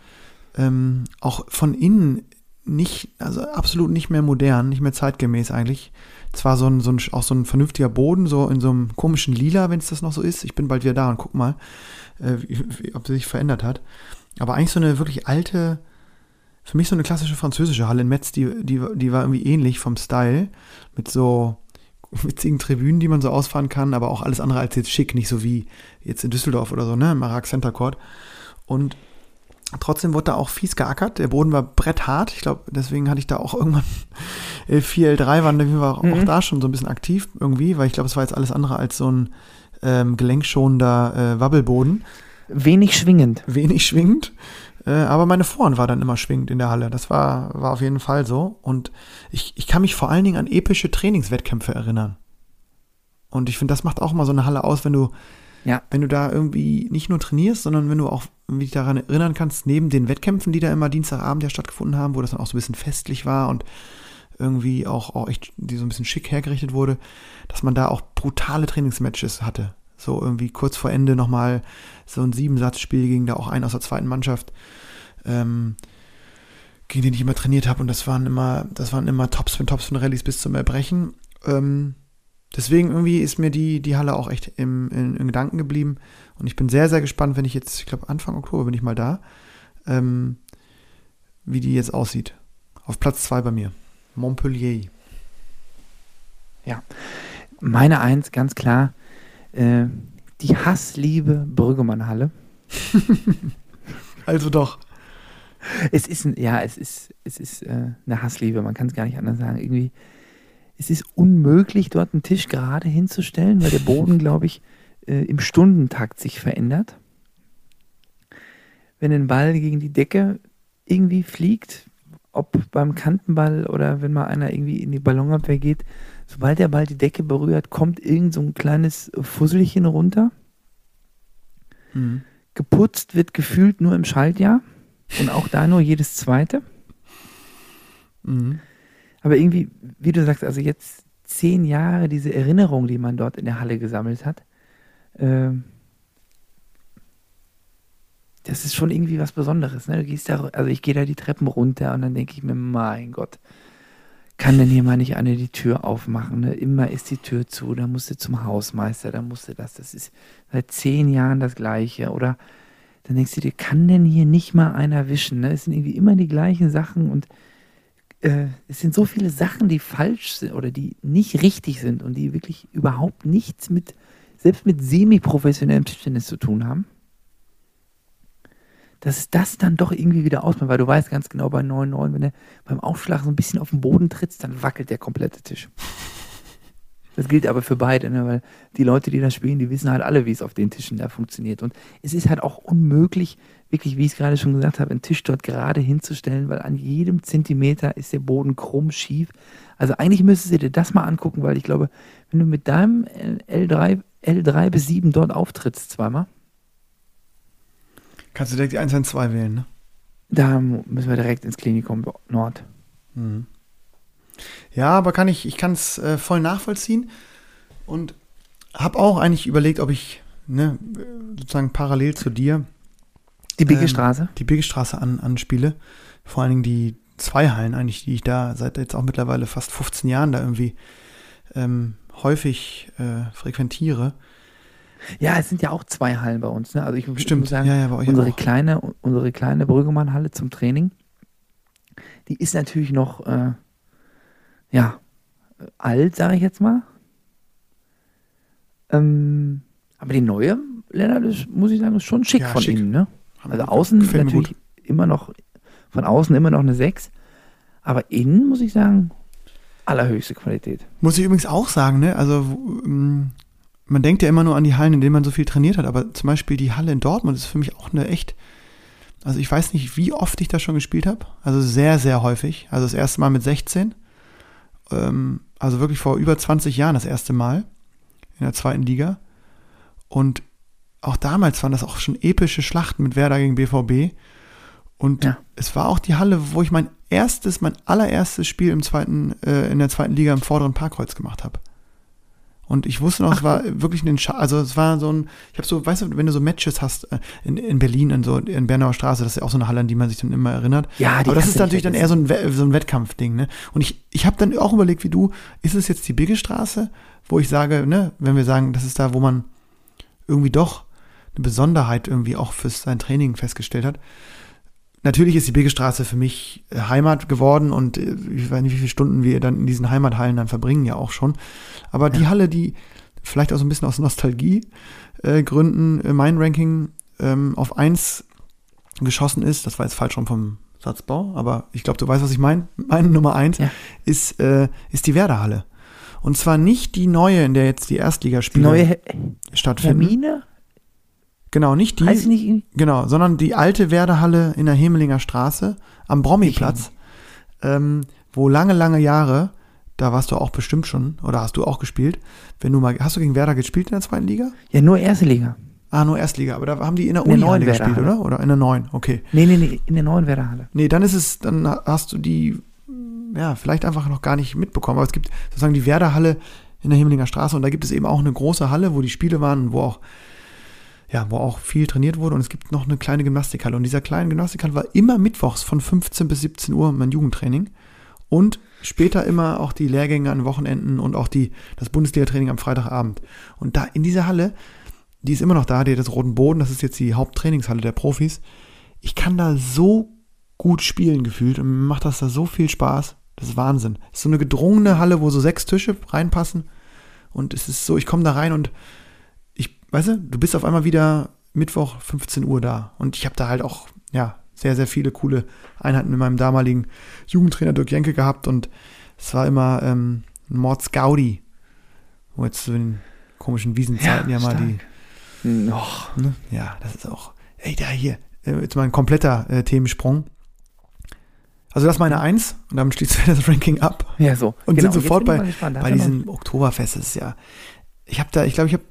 A: Ähm, auch von innen nicht, also absolut nicht mehr modern, nicht mehr zeitgemäß eigentlich. Zwar so ein, so ein, auch so ein vernünftiger Boden, so in so einem komischen Lila, wenn es das noch so ist. Ich bin bald wieder da und guck mal, äh, wie, ob sie sich verändert hat. Aber eigentlich so eine wirklich alte, für mich so eine klassische französische Halle in Metz, die, die, die war irgendwie ähnlich vom Style, mit so (laughs) witzigen Tribünen, die man so ausfahren kann, aber auch alles andere als jetzt schick, nicht so wie jetzt in Düsseldorf oder so, ne, im Marak Center Court. Und trotzdem wurde da auch fies geackert. Der Boden war bretthart. Ich glaube, deswegen hatte ich da auch irgendwann (laughs) L4, L3 waren wir auch, mhm. auch da schon so ein bisschen aktiv irgendwie, weil ich glaube, es war jetzt alles andere als so ein ähm, gelenkschonender äh, Wabbelboden.
B: Wenig schwingend.
A: Wenig schwingend. Äh, aber meine Vorhand war dann immer schwingend in der Halle. Das war, war auf jeden Fall so. Und ich, ich kann mich vor allen Dingen an epische Trainingswettkämpfe erinnern. Und ich finde, das macht auch mal so eine Halle aus, wenn du, ja. wenn du da irgendwie nicht nur trainierst, sondern wenn du auch irgendwie daran erinnern kannst, neben den Wettkämpfen, die da immer Dienstagabend ja stattgefunden haben, wo das dann auch so ein bisschen festlich war und irgendwie auch, auch echt, die so ein bisschen schick hergerichtet wurde, dass man da auch brutale Trainingsmatches hatte. So irgendwie kurz vor Ende nochmal so ein Siebensatzspiel gegen da auch ein aus der zweiten Mannschaft, ähm, gegen den ich immer trainiert habe. Und das waren immer, das waren immer Tops von Tops von Rallyes bis zum Erbrechen. Ähm, deswegen irgendwie ist mir die, die Halle auch echt im, in, in, Gedanken geblieben. Und ich bin sehr, sehr gespannt, wenn ich jetzt, ich glaube Anfang Oktober bin ich mal da, ähm, wie die jetzt aussieht. Auf Platz zwei bei mir. Montpellier.
B: Ja. Meine Eins, ganz klar, äh, die Hassliebe Brüggemann-Halle. (laughs)
A: also doch.
B: Es ist, ein, ja, es ist, es ist äh, eine Hassliebe, man kann es gar nicht anders sagen. Irgendwie, es ist unmöglich, dort einen Tisch gerade hinzustellen, weil der Boden, (laughs) glaube ich, äh, im Stundentakt sich verändert. Wenn ein Ball gegen die Decke irgendwie fliegt, ob beim Kantenball oder wenn mal einer irgendwie in die Ballonabwehr geht, sobald der Ball die Decke berührt, kommt irgend so ein kleines Fusselchen runter. Mhm. Geputzt wird gefühlt nur im Schaltjahr und auch da nur jedes zweite. Mhm. Aber irgendwie, wie du sagst, also jetzt zehn Jahre diese Erinnerung, die man dort in der Halle gesammelt hat, äh, das ist schon irgendwie was Besonderes. Ne? Du gehst da, also ich gehe da die Treppen runter und dann denke ich mir, mein Gott, kann denn hier mal nicht eine die Tür aufmachen? Ne? Immer ist die Tür zu, dann musst du zum Hausmeister, dann musst du das. Das ist seit zehn Jahren das Gleiche. Oder dann denkst du dir, kann denn hier nicht mal einer wischen? Ne? Es sind irgendwie immer die gleichen Sachen und äh, es sind so viele Sachen, die falsch sind oder die nicht richtig sind und die wirklich überhaupt nichts mit, selbst mit semi-professionellem Tischtennis zu tun haben. dass es das dann doch irgendwie wieder ausmacht, weil du weißt ganz genau bei 9,9, wenn du beim Aufschlag so ein bisschen auf den Boden trittst, dann wackelt der komplette Tisch. Das gilt aber für beide, ne? weil die Leute, die das spielen, die wissen halt alle, wie es auf den Tischen da funktioniert. Und es ist halt auch unmöglich, wirklich, wie ich es gerade schon gesagt habe, einen Tisch dort gerade hinzustellen, weil an jedem Zentimeter ist der Boden krumm, schief. Also eigentlich müsstest du dir das mal angucken, weil ich glaube, wenn du mit deinem L3, L3 bis 7 dort auftrittst zweimal,
A: Kannst du direkt die 112 wählen, ne?
B: da müssen wir direkt ins Klinikum Nord.
A: Mhm. Ja, aber kann ich, ich kann es äh, voll nachvollziehen und habe auch eigentlich überlegt, ob ich ne, sozusagen parallel zu dir
B: Die Bigge
A: Ähm, die Biggestraße an, anspiele. Vor allen Dingen die zwei Hallen eigentlich, die ich da seit jetzt auch mittlerweile fast 15 Jahren da irgendwie ähm, häufig äh, frequentiere.
B: Ja, es sind ja auch zwei Hallen bei uns. Ne? Also ich,
A: Stimmt,
B: muss sagen,
A: ja, ja, bei euch
B: unsere
A: auch.
B: kleine, unsere kleine Brüggemann-Halle zum Training, die ist natürlich noch, äh, ja, alt, sage ich jetzt mal. Ähm, aber die neue, Lennart, muss ich sagen, ist schon schick
A: Ja,
B: von
A: schick.
B: innen. Ne? Also außen natürlich immer noch, von außen immer noch eine 6, aber innen muss ich sagen, allerhöchste Qualität.
A: Muss ich übrigens auch sagen, ne? Also ähm, man denkt ja immer nur an die Hallen, in denen man so viel trainiert hat, aber zum Beispiel die Halle in Dortmund ist für mich auch eine echt. Also ich weiß nicht, wie oft ich da schon gespielt habe. Also sehr, sehr häufig. Also das erste Mal mit 16. Ähm, also wirklich vor über 20 Jahren das erste Mal in der zweiten Liga. Und auch damals waren das auch schon epische Schlachten mit Werder gegen BVB. Und
B: Ja.
A: es war auch die Halle, wo ich mein erstes, mein allererstes Spiel im zweiten, äh, in der zweiten Liga im vorderen Parkkreuz gemacht habe. Und ich wusste noch, es war wirklich ein, Scha also es war so ein, ich habe so, weißt du, wenn du so Matches hast äh, in, in Berlin, in so in Bernauer Straße, das ist ja auch so eine Halle, an die man sich dann immer erinnert.
B: Ja, die
A: Aber das ist natürlich dann eher so ein, so ein Wettkampfding, ne? Und ich, ich habe dann auch überlegt, wie du, ist es jetzt die Bigge Straße, wo ich sage, ne, wenn wir sagen, das ist da, wo man irgendwie doch eine Besonderheit irgendwie auch fürs sein Training festgestellt hat. Natürlich ist die Bigge Straße für mich äh, Heimat geworden und äh, ich weiß nicht, wie viele Stunden wir dann in diesen Heimathallen dann verbringen, ja auch schon. Aber die Halle, die vielleicht auch so ein bisschen aus Nostalgie äh, äh, mein Ranking ähm, auf eins geschossen ist, das war jetzt falsch rum vom Satzbau, aber ich glaube, du weißt, was ich meine. Meine Nummer eins
B: Ja.
A: ist, äh, ist die Werderhalle. Und zwar nicht die neue, in der jetzt die
B: Die
A: Erstligaspiele
B: neue He
A: stattfinden.
B: Hermine?
A: Genau, nicht die.
B: Heißt nicht?
A: Genau, sondern die alte Werderhalle in der Hemelinger Straße am Brommiplatz, ähm, wo lange, lange Jahre, da warst du auch bestimmt schon, oder hast du auch gespielt, wenn du mal, hast du gegen Werder gespielt in der zweiten Liga?
B: Ja, nur erste Liga.
A: Ah, nur Erstliga, aber da haben die in der
B: In der
A: Unihalle
B: neuen
A: gespielt, oder? Oder in der neuen, okay.
B: Nee, nee, nee, in der neuen Werderhalle.
A: Nee, dann ist es, dann hast du die, ja, vielleicht einfach noch gar nicht mitbekommen, aber es gibt sozusagen die Werderhalle in der Hemelinger Straße und da gibt es eben auch eine große Halle, wo die Spiele waren, wo auch, ja, wo auch viel trainiert wurde und es gibt noch eine kleine Gymnastikhalle und dieser kleine Gymnastikhalle war immer mittwochs von 15 bis 17 Uhr mein Jugendtraining und später immer auch die Lehrgänge an Wochenenden und auch die, das Bundesliga-Training am Freitagabend. Und da in dieser Halle, die ist immer noch da, die hat das roten Boden, das ist jetzt die Haupttrainingshalle der Profis. Ich kann da so gut spielen gefühlt und macht das da so viel Spaß. Das ist Wahnsinn. Es ist so eine gedrungene Halle, wo so sechs Tische reinpassen und es ist so, ich komme da rein und weißt du, du bist auf einmal wieder Mittwoch 15 Uhr da und ich habe da halt auch, ja, sehr, sehr viele coole Einheiten mit meinem damaligen Jugendtrainer Dirk Jenke gehabt und es war immer ähm, ein Mords Gaudi, wo jetzt so in den komischen Wiesenzeiten ja, mal
B: stark.
A: die,
B: Noch.
A: Ne? Ja, das ist auch. Ey, da hier. äh, Jetzt mal ein kompletter äh, Themensprung. Also das ist meine Eins und damit schließt (laughs) das Ranking ab.
B: Ja, so.
A: Und
B: Genau,
A: sind sofort bei, bei diesem Oktoberfest. Das ist ja. Ich habe da, ich glaube, ich habe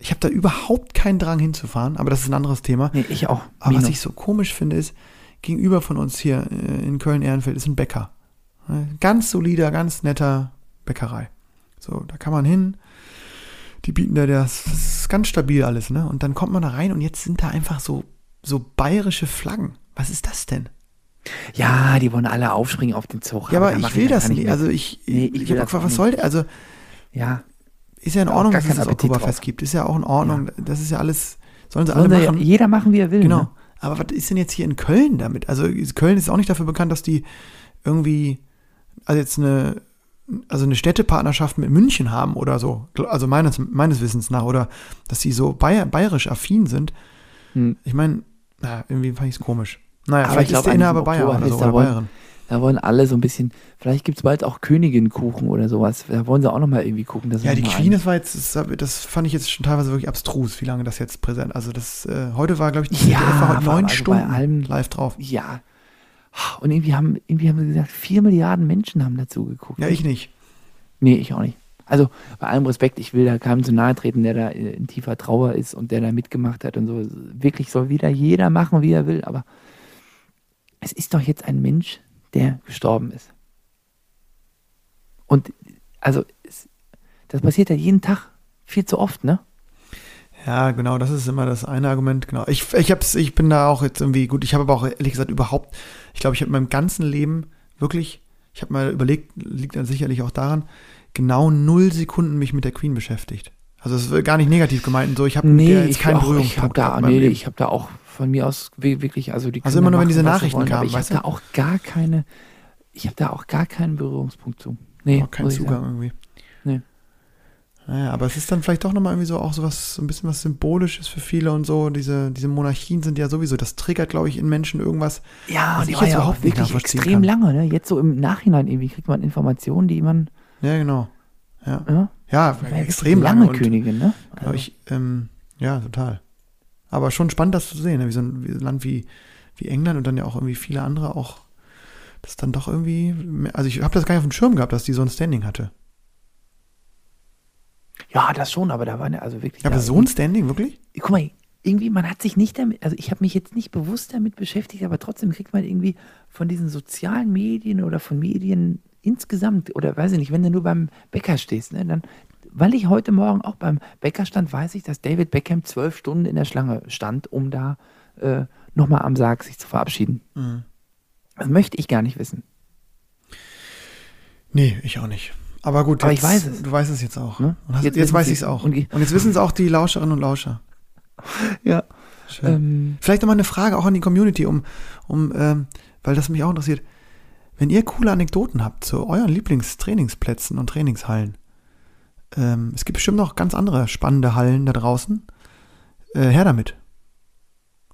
A: ich, habe da überhaupt keinen Drang hinzufahren, aber das ist ein anderes Thema.
B: Nee, ich auch.
A: Aber was ich so komisch finde, ist, gegenüber von uns hier äh, in Köln-Ehrenfeld ist ein Bäcker. Äh, Ganz solider, ganz netter Bäckerei. So, da kann man hin. Die bieten da das, das ist ganz stabil alles, ne? Und dann kommt man da rein und jetzt sind da einfach so, so bayerische Flaggen. Was ist das denn?
B: Ja, die wollen alle aufspringen auf den Zug.
A: Ja, aber
B: da
A: ich will das nicht.
B: mit.
A: Also ich,
B: Nee,
A: ich,
B: ich
A: habe
B: das
A: gefragt,
B: auch
A: was soll der? Also
B: ja,
A: ist ja in Ordnung, dass es das Oktoberfest gibt. Ist ja auch in Ordnung. Das ist ja alles, sollen sie alle
B: Sollen ja
A: machen.
B: jeder machen, wie er will.
A: Genau.
B: Ne?
A: Aber was ist denn jetzt hier in Köln damit? Also Köln ist auch nicht dafür bekannt, dass die irgendwie, also jetzt eine, also eine Städtepartnerschaft mit München haben oder so. Also meines, meines Wissens nach. Oder dass sie so bayer, bayerisch affin sind.
B: Hm.
A: Ich meine, irgendwie fand ich es komisch. Naja,
B: Aber
A: vielleicht
B: ich
A: ist
B: glaub,
A: der
B: an
A: Inhaber
B: diesem
A: Bayer oder, so, oder Bayerin.
B: Da wollen alle so ein bisschen, vielleicht gibt es bald auch Königinkuchen oder sowas. Da wollen sie auch nochmal irgendwie gucken. Dass
A: Ja, die Queen, das war jetzt, das, fand ich jetzt schon teilweise wirklich abstrus, wie lange das jetzt präsent. Also das, äh, heute war, glaube ich, die
B: Ja,
A: ZDF war heute neun
B: also bei
A: Stunden
B: allem-
A: live drauf.
B: Ja. Und irgendwie haben, irgendwie haben sie gesagt, vier Milliarden Menschen haben dazu geguckt.
A: Ja, ich nicht.
B: Nee, ich auch nicht. Also bei allem Respekt, ich will da keinem zu nahe treten, der da in tiefer Trauer ist und der da mitgemacht hat und so. Wirklich soll wieder jeder machen, wie er will, aber es ist doch jetzt ein Mensch, der gestorben ist. Und also das passiert ja jeden Tag viel zu oft, ne?
A: Ja, genau, das ist immer das eine Argument, genau. Ich, ich hab's, ich bin da auch jetzt irgendwie gut. Ich habe aber auch ehrlich gesagt überhaupt, ich glaube, ich habe in meinem ganzen Leben wirklich, ich habe mal überlegt, liegt dann sicherlich auch daran, genau null Sekunden mich mit der Queen beschäftigt. Also es ist gar nicht negativ gemeint und so. Ich habe mit der jetzt keinen
B: auch, ich habe
A: Berührungspunkt
B: da, nee, ich habe da auch von mir aus wirklich, also die
A: Also immer nur, wenn diese Nachrichten
B: wollen,
A: kamen,
B: ich
A: weißt
B: habe
A: du?
B: da auch gar keine, ich habe da auch gar keinen Berührungspunkt zu. Nee,
A: auch keinen Zugang
B: sagen.
A: irgendwie.
B: Nee.
A: Naja, aber es ist dann vielleicht doch nochmal irgendwie so auch so was, so ein bisschen was Symbolisches für viele und so. Diese, diese Monarchien sind ja sowieso, das triggert, glaube ich, in Menschen irgendwas.
B: Ja,
A: Was
B: und die
A: ich
B: war
A: jetzt
B: ja auch
A: überhaupt nicht
B: wirklich extrem
A: kann.
B: lange, ne? Jetzt so im Nachhinein irgendwie kriegt man Informationen, die man,
A: Ja, genau. Ja,
B: ja,
A: ja extrem lange. und,
B: Königin, ne?
A: Genau, ich, ähm, ja, total. Aber schon spannend, das zu sehen, ne? wie so ein, wie ein Land wie, wie England und dann ja auch irgendwie viele andere auch, das dann doch irgendwie, also ich habe das gar nicht auf dem Schirm gehabt, dass die so ein Standing hatte.
B: ja, das schon, aber da war ne, also wirklich.
A: Ja, aber so ein Standing, wirklich?
B: guck mal, irgendwie, man hat sich nicht damit, also ich habe mich jetzt nicht bewusst damit beschäftigt, aber trotzdem kriegt man irgendwie von diesen sozialen Medien oder von Medien insgesamt, oder weiß ich nicht, wenn du nur beim Bäcker stehst, ne, dann, weil ich heute Morgen auch beim Bäcker stand, weiß ich, dass David Beckham zwölf Stunden in der Schlange stand, um da äh, nochmal am Sarg sich zu verabschieden.
A: Mhm.
B: Das möchte ich gar nicht wissen.
A: Nee, ich auch nicht. Aber gut,
B: Aber
A: jetzt,
B: ich weiß es.
A: du weißt es jetzt auch.
B: Ne?
A: Hast,
B: Jetzt
A: jetzt, weiß ich es auch.
B: Und
A: Und, jetzt wissen es auch die Lauscherinnen und Lauscher. (laughs)
B: Ja.
A: Schön.
B: Ähm,
A: Vielleicht nochmal eine Frage auch an die Community, um, um ähm, weil das mich auch interessiert. Wenn ihr coole Anekdoten habt zu euren Lieblingstrainingsplätzen und Trainingshallen, ähm, es gibt bestimmt noch ganz andere spannende Hallen da draußen. Äh, her damit.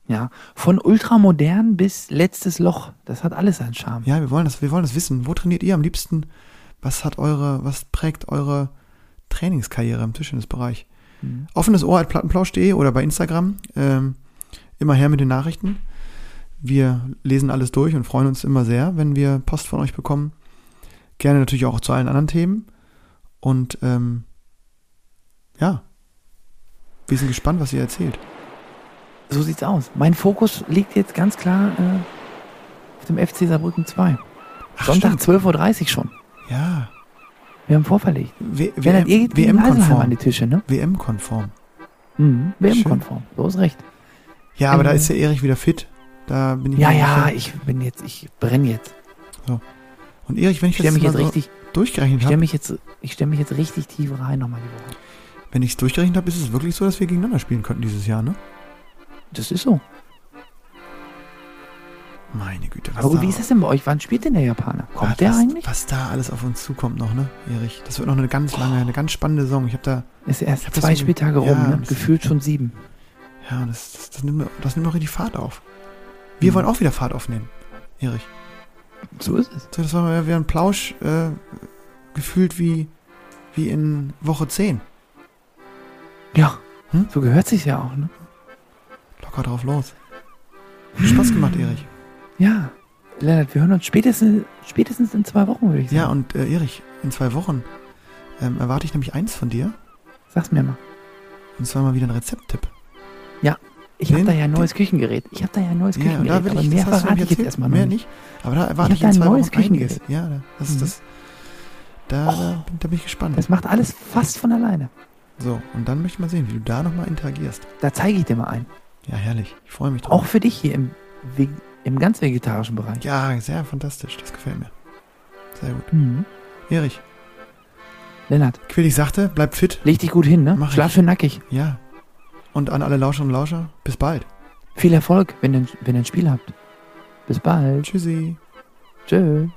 B: ja. Von ultramodern bis letztes Loch. Das hat alles seinen Charme.
A: Ja, wir wollen das, wir wollen das wissen. Wo trainiert ihr am liebsten? Was hat eure, was prägt eure Trainingskarriere im Tischtennisbereich?
B: Mhm.
A: Offenes Ohr at plattenplausch.de oder bei Instagram. Ähm, immer her mit den Nachrichten. Wir lesen alles durch und freuen uns immer sehr, wenn wir Post von euch bekommen. Gerne natürlich auch zu allen anderen Themen. Und ähm, ja, wir sind gespannt, was ihr erzählt.
B: So sieht's aus. Mein Fokus liegt jetzt ganz klar äh, auf dem FC Saarbrücken 2.
A: Ach,
B: Sonntag
A: stimmt.
B: 12.30 Uhr schon.
A: Ja,
B: Wir haben vorverlegt.
A: W WM,
B: an
A: WM-konform.
B: die Tische, ne?
A: WM-konform.
B: Mhm. WM-konform. So ist recht.
A: Ja, aber da
B: Ähm,
A: ist der Erich wieder fit. Da bin ich
B: Ja, ja,
A: sicher.
B: ich bin jetzt, ich brenne jetzt.
A: Und Erich, wenn ich
B: Ich
A: das
B: mich
A: mal
B: jetzt
A: so
B: richtig,
A: durchgerechnet
B: ich stelle
A: habe,
B: mich jetzt, ich stelle mich jetzt richtig tief rein nochmal die Woche.
A: wenn ich es durchgerechnet habe, ist es wirklich so, dass wir gegeneinander spielen könnten dieses Jahr, ne?
B: Das ist so.
A: Meine Güte, was
B: Aber wie ist das denn bei euch? Wann spielt denn der Japaner? Kommt
A: was,
B: der eigentlich?
A: Was da alles auf uns zukommt noch, ne, Erich? Das wird noch eine ganz lange, eine ganz spannende Saison. Ich habe da,
B: Ist erst zwei
A: so-
B: Spieltage
A: ja,
B: rum, ne?
A: das-
B: Gefühlt schon sieben.
A: ja, das, das, das, nimmt, das nimmt noch richtig Fahrt auf. Wir
B: Mhm.
A: wollen auch wieder Fahrt aufnehmen, Erich.
B: So ist es.
A: Das war wieder ein Plausch, äh, gefühlt wie, wie in Woche 10.
B: Ja,
A: Hm?
B: so gehört sich ja auch, ne?
A: Locker drauf los. Hat Spaß gemacht, Erich.
B: Ja. Lennart, wir hören uns spätestens, spätestens in zwei Wochen, würde ich sagen.
A: Ja, und äh, Erich, in zwei Wochen ähm, erwarte ich nämlich eins von dir.
B: Sag's mir mal.
A: Und zwar mal wieder ein Rezepttipp.
B: Ich habe
A: Den-
B: da ja ein neues Küchengerät. Ich habe da ja ein neues
A: Ja,
B: Küchengerät.
A: da will
B: aber
A: ich,
B: mehr
A: hast du
B: verrate ich jetzt erstmal noch
A: mehr
B: nicht.
A: Aber da erwarte
B: Ich
A: ich, in
B: ein neues
A: Wochen einiges.
B: Küchengerät.
A: Ja, da- das
B: Mhm.
A: ist das. Da, da, da bin ich gespannt.
B: Das macht alles fast von alleine.
A: So, und dann möchte ich mal sehen, wie du da nochmal interagierst.
B: Da zeige ich dir mal ein.
A: Ja, herrlich. Ich freue mich drauf.
B: Auch für dich hier im, im ganz vegetarischen Bereich.
A: Ja, sehr fantastisch. Das gefällt mir. Sehr gut.
B: Mhm.
A: Erich,
B: Lennart,
A: Quill, ich sagte, bleib fit.
B: leg dich gut hin, ne?
A: Mach
B: Schlaf schön nackig.
A: Ja. Und an alle Lauscherinnen und Lauscher, bis bald.
B: Viel Erfolg, wenn ihr, wenn ihr ein Spiel habt. Bis bald.
A: Tschüssi.
B: Tschö.